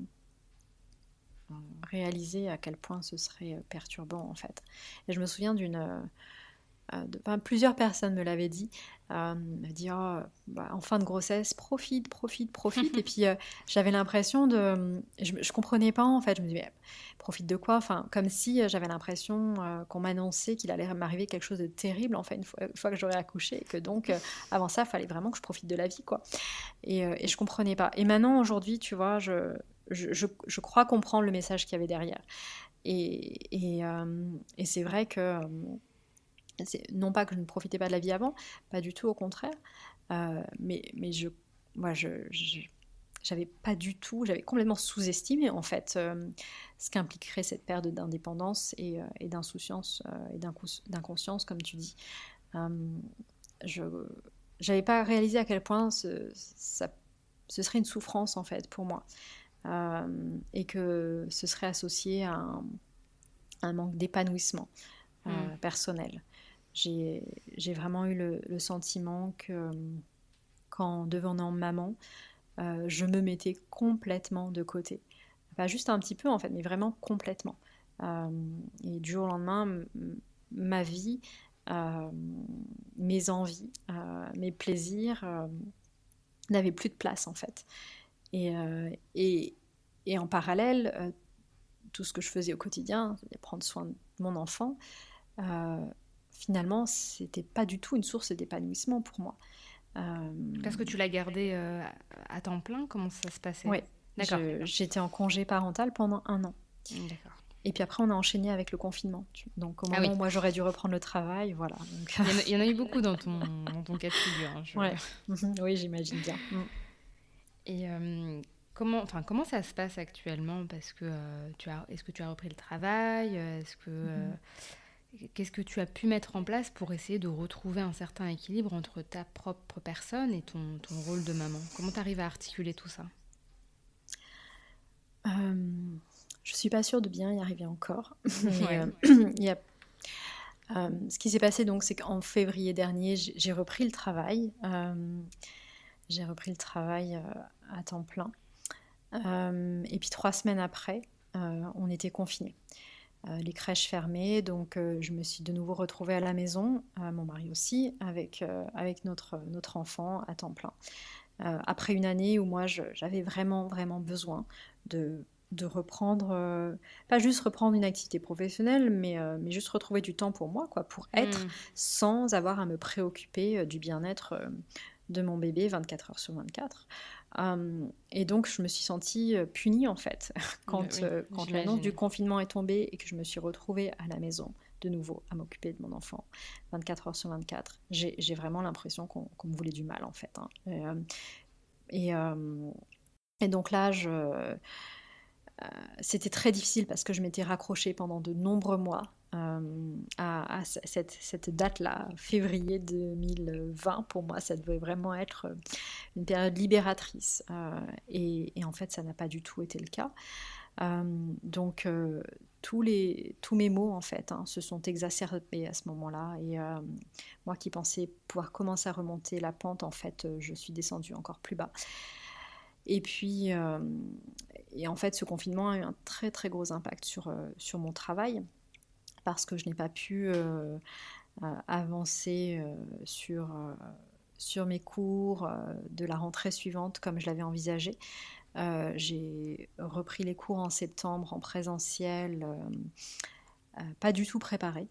réalisé à quel point ce serait perturbant en fait. Et je me souviens d'une euh, plusieurs personnes me l'avaient dit, euh, me dit oh, bah, en fin de grossesse, profite, profite, profite. et puis euh, j'avais l'impression de, je, je, comprenais pas en fait. Je me disais profite de quoi? Enfin, comme si j'avais l'impression qu'on m'annonçait qu'il allait m'arriver quelque chose de terrible en fait une fois, une fois que j'aurais accouché, et que donc avant ça, il fallait vraiment que je profite de la vie quoi. Et, et je comprenais pas. Et maintenant aujourd'hui, tu vois, je, je, je, crois comprendre le message qu'il y avait derrière. Et, et, et c'est vrai que non pas que je ne profitais pas de la vie avant, pas du tout, au contraire. Euh, mais, mais je, moi, je, j'avais pas du tout, j'avais complètement sous-estimé en fait euh, ce qu'impliquerait cette perte d'indépendance et, euh, et d'insouciance et d'inconscience, comme tu dis. je n'avais pas réalisé à quel point ce, ça, ce serait une souffrance en fait pour moi et que ce serait associé à un, manque d'épanouissement mmh. personnel j'ai vraiment eu le, sentiment que qu'en devenant maman, euh, je me mettais complètement de côté. Pas juste un petit peu en fait, mais vraiment complètement. Euh, et du jour au lendemain, ma vie, euh, mes envies, mes plaisirs n'avaient plus de place en fait. Et, et, et en parallèle, tout ce que je faisais au quotidien, prendre soin de mon enfant, finalement, c'était pas du tout une source d'épanouissement pour moi. Euh, Parce que tu l'as gardé euh, à temps plein Comment ça se passait? Oui, j'étais en congé parental pendant un an. D'accord. Et puis après, on a enchaîné avec le confinement. Donc, au ah moment où moi j'aurais dû reprendre le travail, voilà. Il, y en a, eu beaucoup dans ton, dans ton cas de figure. Hein, oui, j'imagine bien. Mm. Et euh, comment, enfin, comment ça se passe actuellement? Parce que tu as, est-ce que tu as repris le travail? Est-ce que mhm. Qu'est-ce que tu as pu mettre en place pour essayer de retrouver un certain équilibre entre ta propre personne et ton, ton rôle de maman? Comment tu arrives à articuler tout ça? Euh, Je suis pas sûre de bien y arriver encore. Euh, euh, ce qui s'est passé, donc, c'est qu'en février dernier, j'ai repris le travail. Euh, j'ai repris le travail à temps plein. et puis trois semaines après, on était confinés. Euh, les crèches fermées, donc euh, je me suis de nouveau retrouvée à la maison, euh, mon mari aussi, avec, avec notre, notre enfant à temps plein. après une année où moi j'avais vraiment vraiment besoin de, de reprendre, pas juste reprendre une activité professionnelle, mais, mais juste retrouver du temps pour moi, quoi, pour être mmh. sans avoir à me préoccuper du bien-être de mon bébé 24 heures sur 24. Hum, et donc, je me suis sentie euh, punie, en fait, quand, euh, quand l'annonce du confinement est tombée et que je me suis retrouvée à la maison, de nouveau, à m'occuper de mon enfant, 24 heures sur 24. J'ai vraiment l'impression qu'on me voulait du mal, en fait. Hein. Et, euh, et, donc là, je c'était très difficile parce que je m'étais raccrochée pendant de nombreux mois euh, à, cette, date-là, février 2020, pour moi, ça devait vraiment être euh, une période libératrice. Euh, et, en fait, ça n'a pas du tout été le cas. donc, tous, mes mots, en fait, hein, se sont exacerbés à ce moment-là. Et moi qui pensais pouvoir commencer à remonter la pente, en fait, je suis descendue encore plus bas. Et puis, en fait, ce confinement a eu un très très gros impact sur mon travail parce que je n'ai pas pu euh, euh, avancer euh, sur, sur mes cours de la rentrée suivante comme je l'avais envisagé. j'ai repris les cours en septembre en présentiel, pas du tout préparé.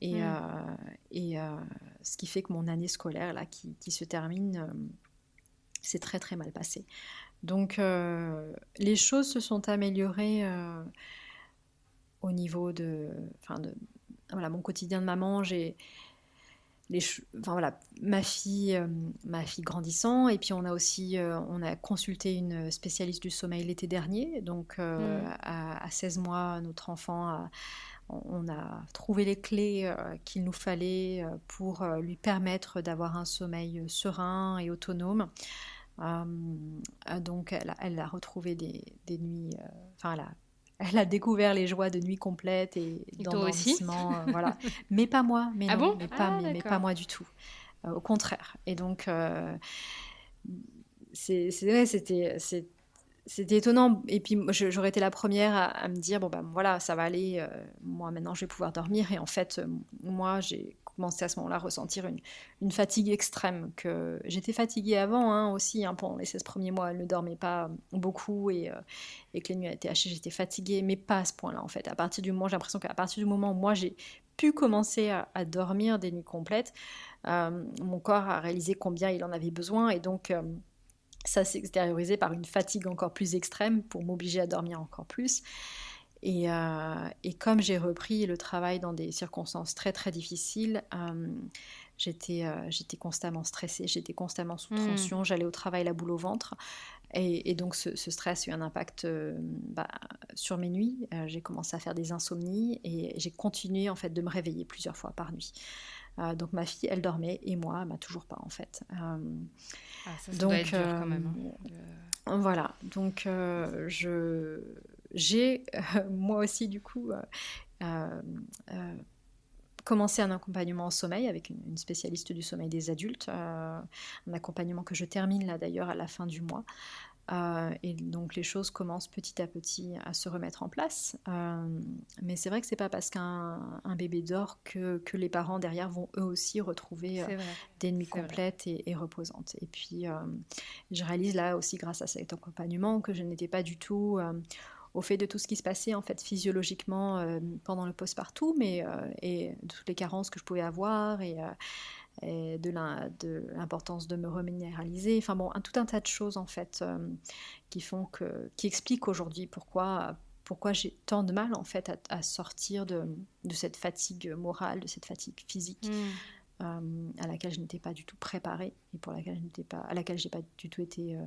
Et, hmm. et ce qui fait que mon année scolaire, là, qui, qui se termine, s'est très très mal passé. Donc les choses se sont améliorées au niveau de, enfin de voilà, mon quotidien de maman, j'ai les, enfin voilà, ma fille, euh, ma fille grandissant, et puis on a aussi, euh, on a consulté une spécialiste du sommeil l'été dernier, donc euh, mmh. à, 16 mois, notre enfant on a trouvé les clés qu'il nous fallait pour lui permettre d'avoir un sommeil serein et autonome. donc elle a, retrouvé des, nuits, enfin elle a, découvert les joies de nuit complète et, d'endormissement, voilà. mais pas moi, mais ah non, bon? mais, pas, ah, mais, pas moi du tout. au contraire. Et donc c'est c'était c'était étonnant. Et puis, j'aurais été la première à, me dire bon, ben voilà, ça va aller. Euh, moi, maintenant, je vais pouvoir dormir. Et en fait, euh, moi, j'ai commencé à ce moment-là à ressentir une, fatigue extrême. que J'étais fatiguée avant hein, aussi. Hein, pendant les 16 premiers mois, elle ne dormait pas beaucoup et, euh, et que les nuits étaient hachées. J'étais fatiguée, mais pas à ce point-là, en fait. À partir du moment, j'ai l'impression qu'à partir du moment où moi, j'ai pu commencer à, dormir des nuits complètes, mon corps a réalisé combien il en avait besoin. Et donc ça s'est extériorisé par une fatigue encore plus extrême pour m'obliger à dormir encore plus. Et, euh, et comme j'ai repris le travail dans des circonstances très très difficiles, euh, j'étais euh, j'étais constamment stressée, j'étais constamment sous hmm. tension, j'allais au travail la boule au ventre. Et, et donc ce, stress a eu un impact bah, sur mes nuits. j'ai commencé à faire des insomnies et j'ai continué en fait de me réveiller plusieurs fois par nuit. Donc ma fille, elle dormait et moi, elle m'a toujours pas en fait. Ah, ça, donc, doit être dur quand même. Hein. Euh, voilà, donc euh, je j'ai moi aussi du coup euh, commencé un accompagnement au sommeil avec une, spécialiste du sommeil des adultes, un accompagnement que je termine là d'ailleurs à la fin du mois. Euh, et donc les choses commencent petit à petit à se remettre en place. Euh, mais c'est vrai que c'est pas parce qu'un bébé dort que, que, les parents derrière vont eux aussi retrouver euh, des nuits complètes et, reposantes. Et puis je réalise là aussi grâce à cet accompagnement que je n'étais pas du tout au fait de tout ce qui se passait en fait physiologiquement pendant le postpartum mais et de toutes les carences que je pouvais avoir et de l'importance de me reminéraliser. Enfin bon, un, tout un tas de choses en fait euh, qui font que, qui expliquent aujourd'hui pourquoi, pourquoi j'ai tant de mal en fait à, sortir de, de, cette fatigue morale, de cette fatigue physique. Hmm. Euh, à laquelle je n'étais pas du tout préparée et pour laquelle je n'étais pas, à laquelle j'ai pas du tout été euh,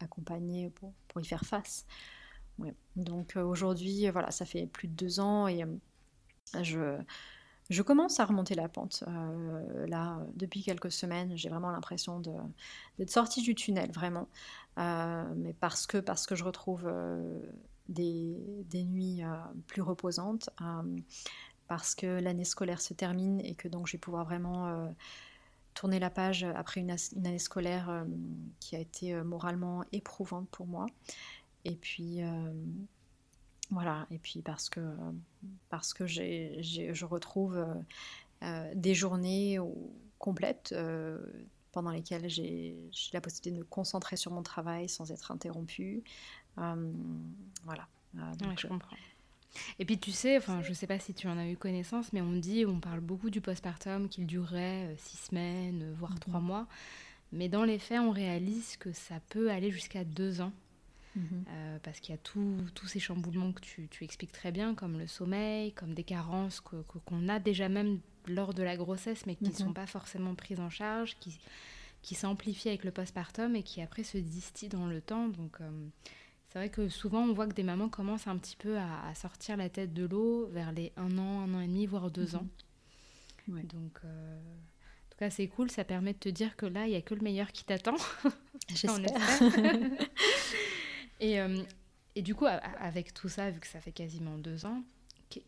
accompagnée pour, pour, y faire face. Donc aujourd'hui, voilà, ça fait plus de deux ans et je, je commence à remonter la pente. Euh, là, depuis quelques semaines, j'ai vraiment l'impression d'être sortie du tunnel, vraiment. Euh, mais parce que, parce que je retrouve euh, des, nuits plus reposantes, parce que l'année scolaire se termine et que donc je vais pouvoir vraiment tourner la page après une, une année scolaire qui a été moralement éprouvante pour moi. Et puis voilà, et puis parce que, parce que je retrouve euh, euh, des journées complètes euh, pendant lesquelles j'ai la possibilité de me concentrer sur mon travail sans être interrompue. voilà. je comprends. Et puis tu sais, enfin, je ne sais pas si tu en as eu connaissance, mais on dit, on parle beaucoup du postpartum qu'il durerait six semaines, voire mm-hmm. trois mois. Mais dans les faits, on réalise que ça peut aller jusqu'à deux ans. Mhm. Euh, parce qu'il y a tous ces chamboulements que tu, expliques très bien, comme le sommeil, comme des carences qu'on a déjà même lors de la grossesse, mais qui ne sont pas forcément prises en charge, qui, qui s'amplifient avec le postpartum et qui après se distillent dans le temps. Donc euh, c'est vrai que souvent on voit que des mamans commencent un petit peu à, sortir la tête de l'eau vers les un an, un an et demi, voire deux mhm. ans. Donc euh, en tout cas c'est cool, ça permet de te dire que là il n'y a que le meilleur qui t'attend. J'espère. Et, euh, et, du coup, avec tout ça, vu que ça fait quasiment deux ans,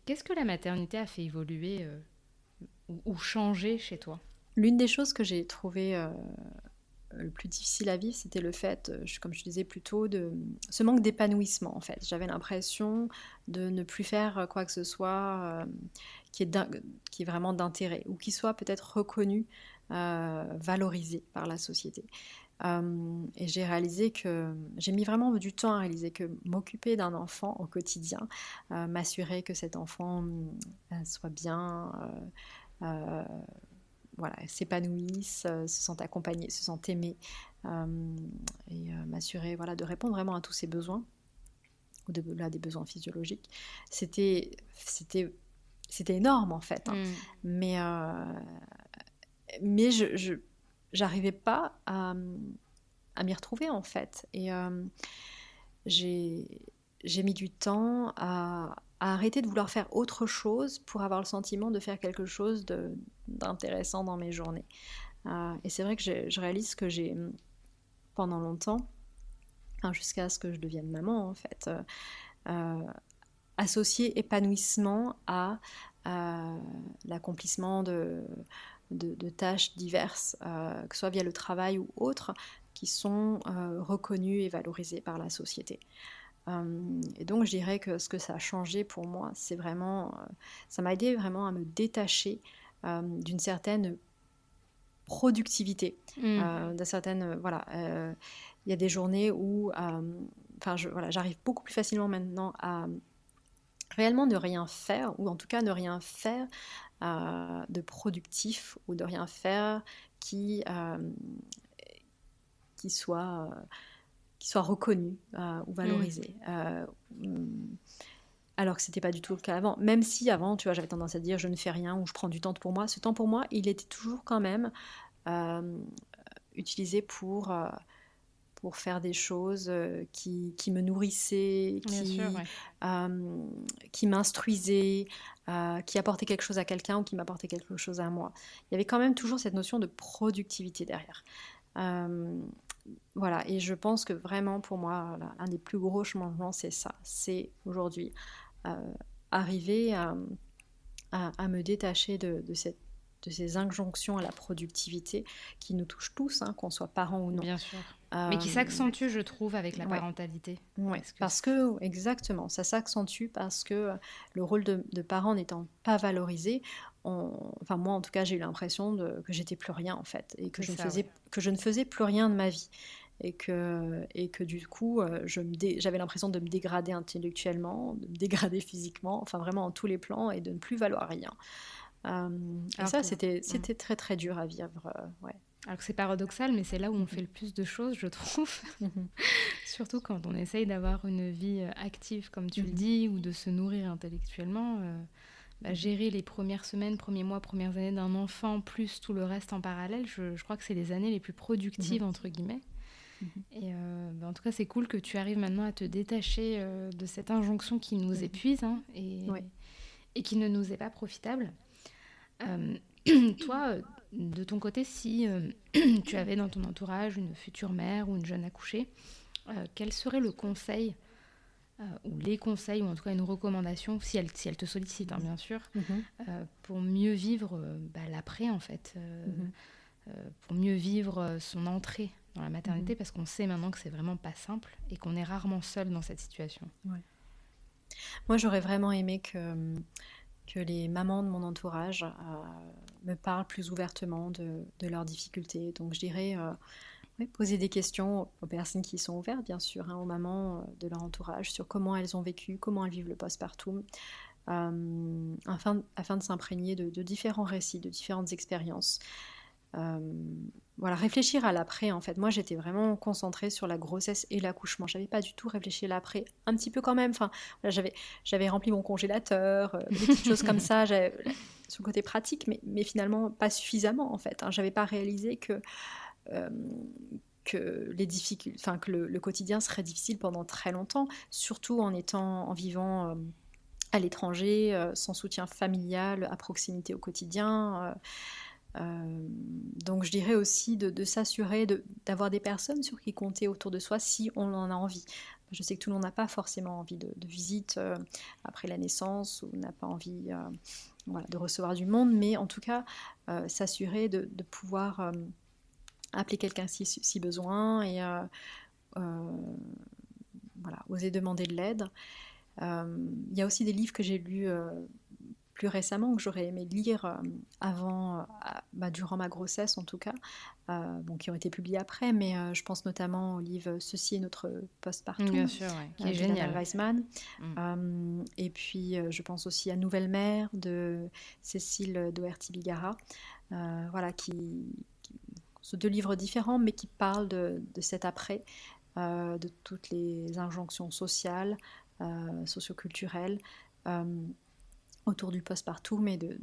qu'est-ce que la maternité a fait évoluer euh, ou, changer chez toi? L'une des choses que j'ai trouvé euh, le plus difficile à vivre, c'était le fait, comme je disais plus tôt, de ce manque d'épanouissement en fait. J'avais l'impression de ne plus faire quoi que ce soit qui est vraiment d'intérêt ou qui soit peut-être reconnu, valorisé par la société. Euh, et j'ai réalisé que j'ai mis vraiment du temps à réaliser que m'occuper d'un enfant au quotidien, euh, m'assurer que cet enfant euh, soit bien, voilà, s'épanouisse, se sente accompagné, se sente aimé, et m'assurer voilà, de répondre vraiment à tous ses besoins, ou de, là, des besoins physiologiques, c'était, c'était, c'était énorme en fait. Hein. Mm. Mais, mais je, je j'arrivais pas à, à m'y retrouver en fait. Et euh, j'ai mis du temps à, arrêter de vouloir faire autre chose pour avoir le sentiment de faire quelque chose d'intéressant dans mes journées. et c'est vrai que je réalise que j'ai, pendant longtemps, jusqu'à ce que je devienne maman en fait, associé épanouissement à l'accomplissement de, de, tâches diverses, euh, que ce soit via le travail ou autres, qui sont euh, reconnues et valorisées par la société. Euh, et donc je dirais que ce que ça a changé pour moi, c'est vraiment, ça m'a aidé vraiment à me détacher d'une certaine productivité, mmh. d'un certain, voilà, il y a des journées où, enfin, voilà, j'arrive beaucoup plus facilement maintenant à réellement ne rien faire, ou en tout cas ne rien faire euh, de productif ou de rien faire qui, euh, qui, soit, qui soit reconnu euh, ou valorisé. Mm. alors que c'était pas du tout le cas avant. Même si avant, tu vois, j'avais tendance à dire je ne fais rien ou je prends du temps pour moi. Ce temps pour moi, il était toujours quand même utilisé pour pour faire des choses euh, qui, qui me nourrissaient, qui, euh, qui m'instruisaient, euh, qui apportaient quelque chose à quelqu'un ou qui m'apportaient quelque chose à moi. Il y avait quand même toujours cette notion de productivité derrière. voilà, et je pense que vraiment pour moi, un des plus gros changements, c'est ça. C'est aujourd'hui arriver à, à, me détacher de, de cette de ces injonctions à la productivité qui nous touchent tous, hein, qu'on soit parents ou non. Bien sûr. Mais qui euh, s'accentue, je trouve, avec la parentalité. Oui, parce, que... exactement, ça s'accentue parce que le rôle de, parent n'étant pas valorisé, enfin moi en tout cas j'ai eu l'impression que j'étais plus rien en fait et que je, ne faisais, que je ne faisais plus rien de ma vie et que, et que du coup euh, j'avais l'impression de me dégrader intellectuellement, de me dégrader physiquement, enfin vraiment en tous les plans et de ne plus valoir rien. Euh, et ça, c'était c'était très très dur à vivre. Euh, ouais. Alors que c'est paradoxal, mais c'est là où on fait le plus de choses, je trouve. Mhm. Surtout quand on essaye d'avoir une vie euh, active, comme tu le mhm. dis, ou de se nourrir intellectuellement. Bah, gérer les premières semaines, premiers mois, premières années d'un enfant, plus tout le reste en parallèle, je, crois que c'est les années les plus productives, mhm. entre guillemets. Et bah, en tout cas, c'est cool que tu arrives maintenant à te détacher de cette injonction qui nous épuise hein, et, et qui ne nous est pas profitable. Euh, toi, euh, de ton côté, si euh, tu avais dans ton entourage une future mère ou une jeune accouchée, quel serait le conseil ou les conseils, ou en tout cas une recommandation, si elle, si elle te sollicite, hein, bien sûr, mhm. pour mieux vivre bah, l'après, en fait, mhm. pour mieux vivre son entrée dans la maternité, mhm. parce qu'on sait maintenant que c'est vraiment pas simple et qu'on est rarement seul dans cette situation. Moi, j'aurais vraiment aimé que que les mamans de mon entourage euh, me parlent plus ouvertement de, leurs difficultés. Donc je dirais euh, poser des questions aux personnes qui sont ouvertes, bien sûr, hein, aux mamans euh, de leur entourage, sur comment elles ont vécu, comment elles vivent le postpartum, afin, afin de s'imprégner de, différents récits, de différentes expériences. Euh, voilà, réfléchir à l'après en fait. Moi j'étais vraiment concentrée sur la grossesse et l'accouchement. J'avais pas du tout réfléchi à l'après, un petit peu quand même. Enfin, j'avais, j'avais rempli mon congélateur, euh, des petites choses comme ça, sur le côté pratique, mais, mais finalement pas suffisamment en fait. Hein. J'avais pas réalisé que euh, que les difficultés, enfin que le, quotidien serait difficile pendant très longtemps, surtout en étant, en vivant à l'étranger, sans soutien familial, à proximité au quotidien. Euh, donc je dirais aussi de, s'assurer d'avoir des personnes sur qui compter autour de soi si on en a envie. Je sais que tout le monde n'a pas forcément envie de, visite euh, après la naissance ou n'a pas envie euh, de recevoir du monde, mais en tout cas s'assurer de, pouvoir appeler quelqu'un si, besoin et oser demander de l'aide. Il y a aussi des livres que j'ai lus plus récemment que j'aurais aimé lire euh, avant, euh, bah, durant ma grossesse en tout cas, euh, bon, qui ont été publiés après, mais je pense notamment au livre Ceci est notre postpartum, Bien sûr, qui est génial. Weisman. Mm. et puis je pense aussi à Nouvelle Mère de Cécile Doherty-Bigara, voilà, qui, sont deux livres différents, mais qui parlent de, de cet après, de toutes les injonctions sociales, socioculturelles autour du postpartum et de,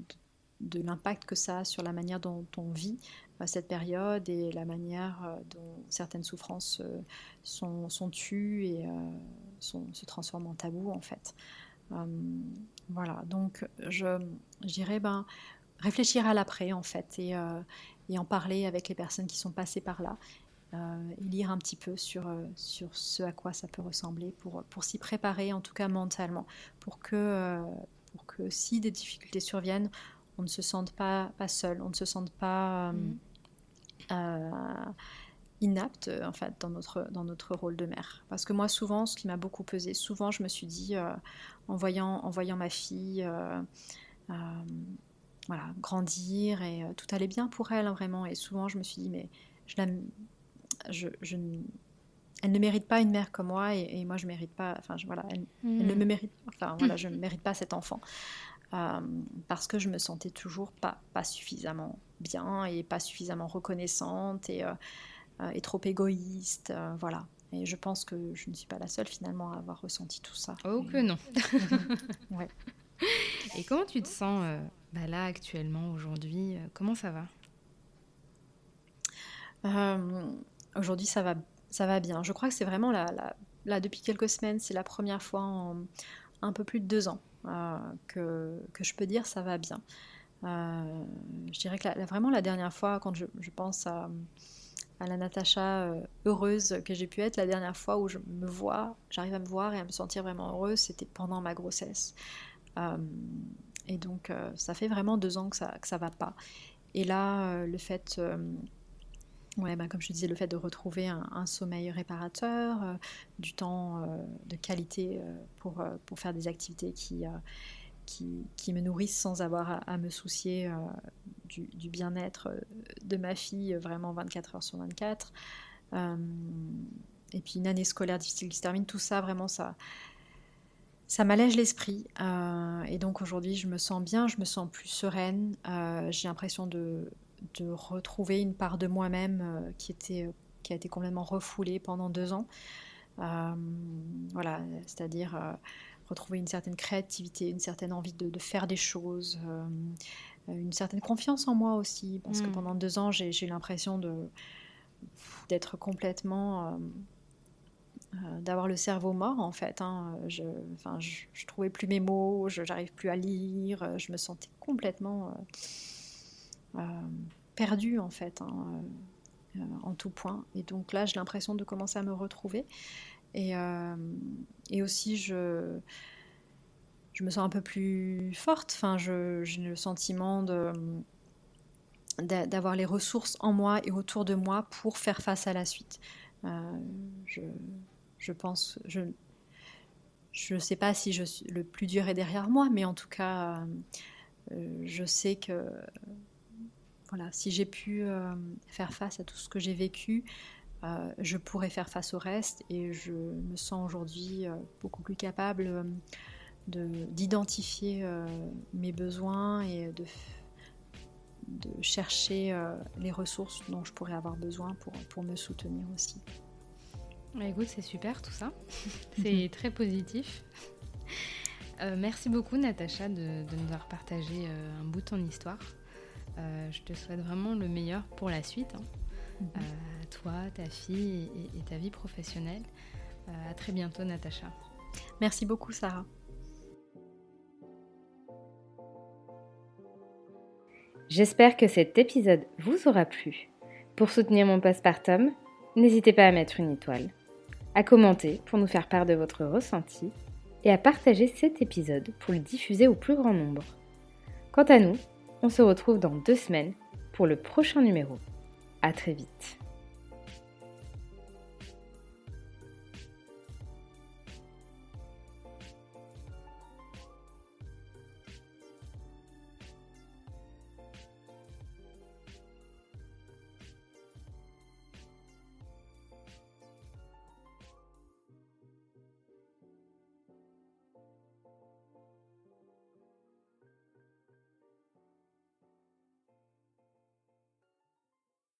de, l'impact que ça a sur la manière dont on vit euh, cette période et la manière euh, dont certaines souffrances euh, sont, sont tues et se transforment en tabou en fait. voilà, donc je, dirais ben, réfléchir à l'après en fait et, en parler avec les personnes qui sont passées par là. et lire un petit peu sur, ce à quoi ça peut ressembler pour s'y préparer, en tout cas mentalement, pour que, pour que si des difficultés surviennent, on ne se sente pas, pas seul, on ne se sente pas mmh. euh, inapte en fait dans notre, dans notre rôle de mère. Parce que moi souvent, ce qui m'a beaucoup pesé, souvent je me suis dit euh, en, voyant, en voyant ma fille euh, voilà, grandir et tout allait bien pour elle hein, vraiment. Et souvent je me suis dit mais je la, je, je, elle ne mérite pas une mère comme moi et, moi je mérite pas enfin voilà elle, elle, ne mmh. me mérite enfin voilà je ne mérite pas cet enfant euh, parce que je me sentais toujours pas, pas suffisamment bien et pas suffisamment reconnaissante et, euh, euh, et trop égoïste. voilà. Et je pense que je ne suis pas la seule finalement à avoir ressenti tout ça. Oh que non. ouais. Et comment tu te sens bah là actuellement, aujourd'hui Comment ça va? Aujourd'hui, ça va, ça va bien. Je crois que c'est vraiment là, depuis quelques semaines, c'est la première fois en un peu plus de deux ans euh, que, que, je peux dire ça va bien. Euh, je dirais que vraiment la dernière fois, quand je, pense à, à, la Natacha euh, heureuse que j'ai pu être, la dernière fois où je me vois, j'arrive à me voir et à me sentir vraiment heureuse, c'était pendant ma grossesse. et donc, ça fait vraiment deux ans que ça, que ça va pas. Et là, le fait Bah, comme je disais, le fait de retrouver un, sommeil réparateur, euh, du temps euh, de qualité euh, pour, pour faire des activités qui, qui, me nourrissent sans avoir à, me soucier du, du bien-être de ma fille vraiment 24 heures sur 24. et puis une année scolaire difficile qui se termine, tout ça, vraiment, ça, ça m'allège l'esprit. et donc aujourd'hui, je me sens bien, je me sens plus sereine. J'ai l'impression de de retrouver une part de moi-même euh, qui, était, qui a été complètement refoulée pendant deux ans. Euh, voilà, c'est-à-dire euh, retrouver une certaine créativité, une certaine envie de, faire des choses, une certaine confiance en moi aussi, parce que mm. pendant deux ans, j'ai eu l'impression d'être complètement d'avoir le cerveau mort en fait. Hein. Je, enfin, je, trouvais plus mes mots, je n'arrive plus à lire, je me sentais complètement euh, perdu en fait, hein, euh, en tout point. Et donc là, j'ai l'impression de commencer à me retrouver. Et, euh, et aussi, je, je me sens un peu plus forte. Enfin, j'ai le sentiment de d'avoir les ressources en moi et autour de moi pour faire face à la suite. je, je, pense, je ne sais pas si le plus dur est derrière moi, mais en tout cas, je sais que voilà, si j'ai pu euh, faire face à tout ce que j'ai vécu, euh, je pourrais faire face au reste et je me sens aujourd'hui euh, beaucoup plus capable d'identifier mes besoins et de, de chercher les ressources dont je pourrais avoir besoin pour, pour me soutenir aussi. Bah, écoute, c'est super tout ça. c'est très positif. merci beaucoup Natacha de, de, nous avoir partagé un bout de ton histoire. Euh, je te souhaite vraiment le meilleur pour la suite. Hein. Euh, toi, ta fille et, ta vie professionnelle. Euh, à très bientôt, Natacha. Merci beaucoup, Sarah. J'espère que cet épisode vous aura plu. Pour soutenir mon postpartum, n'hésitez pas à mettre une étoile, à commenter pour nous faire part de votre ressenti et à partager cet épisode pour le diffuser au plus grand nombre. Quant à nous, on se retrouve dans deux semaines pour le prochain numéro. À très vite.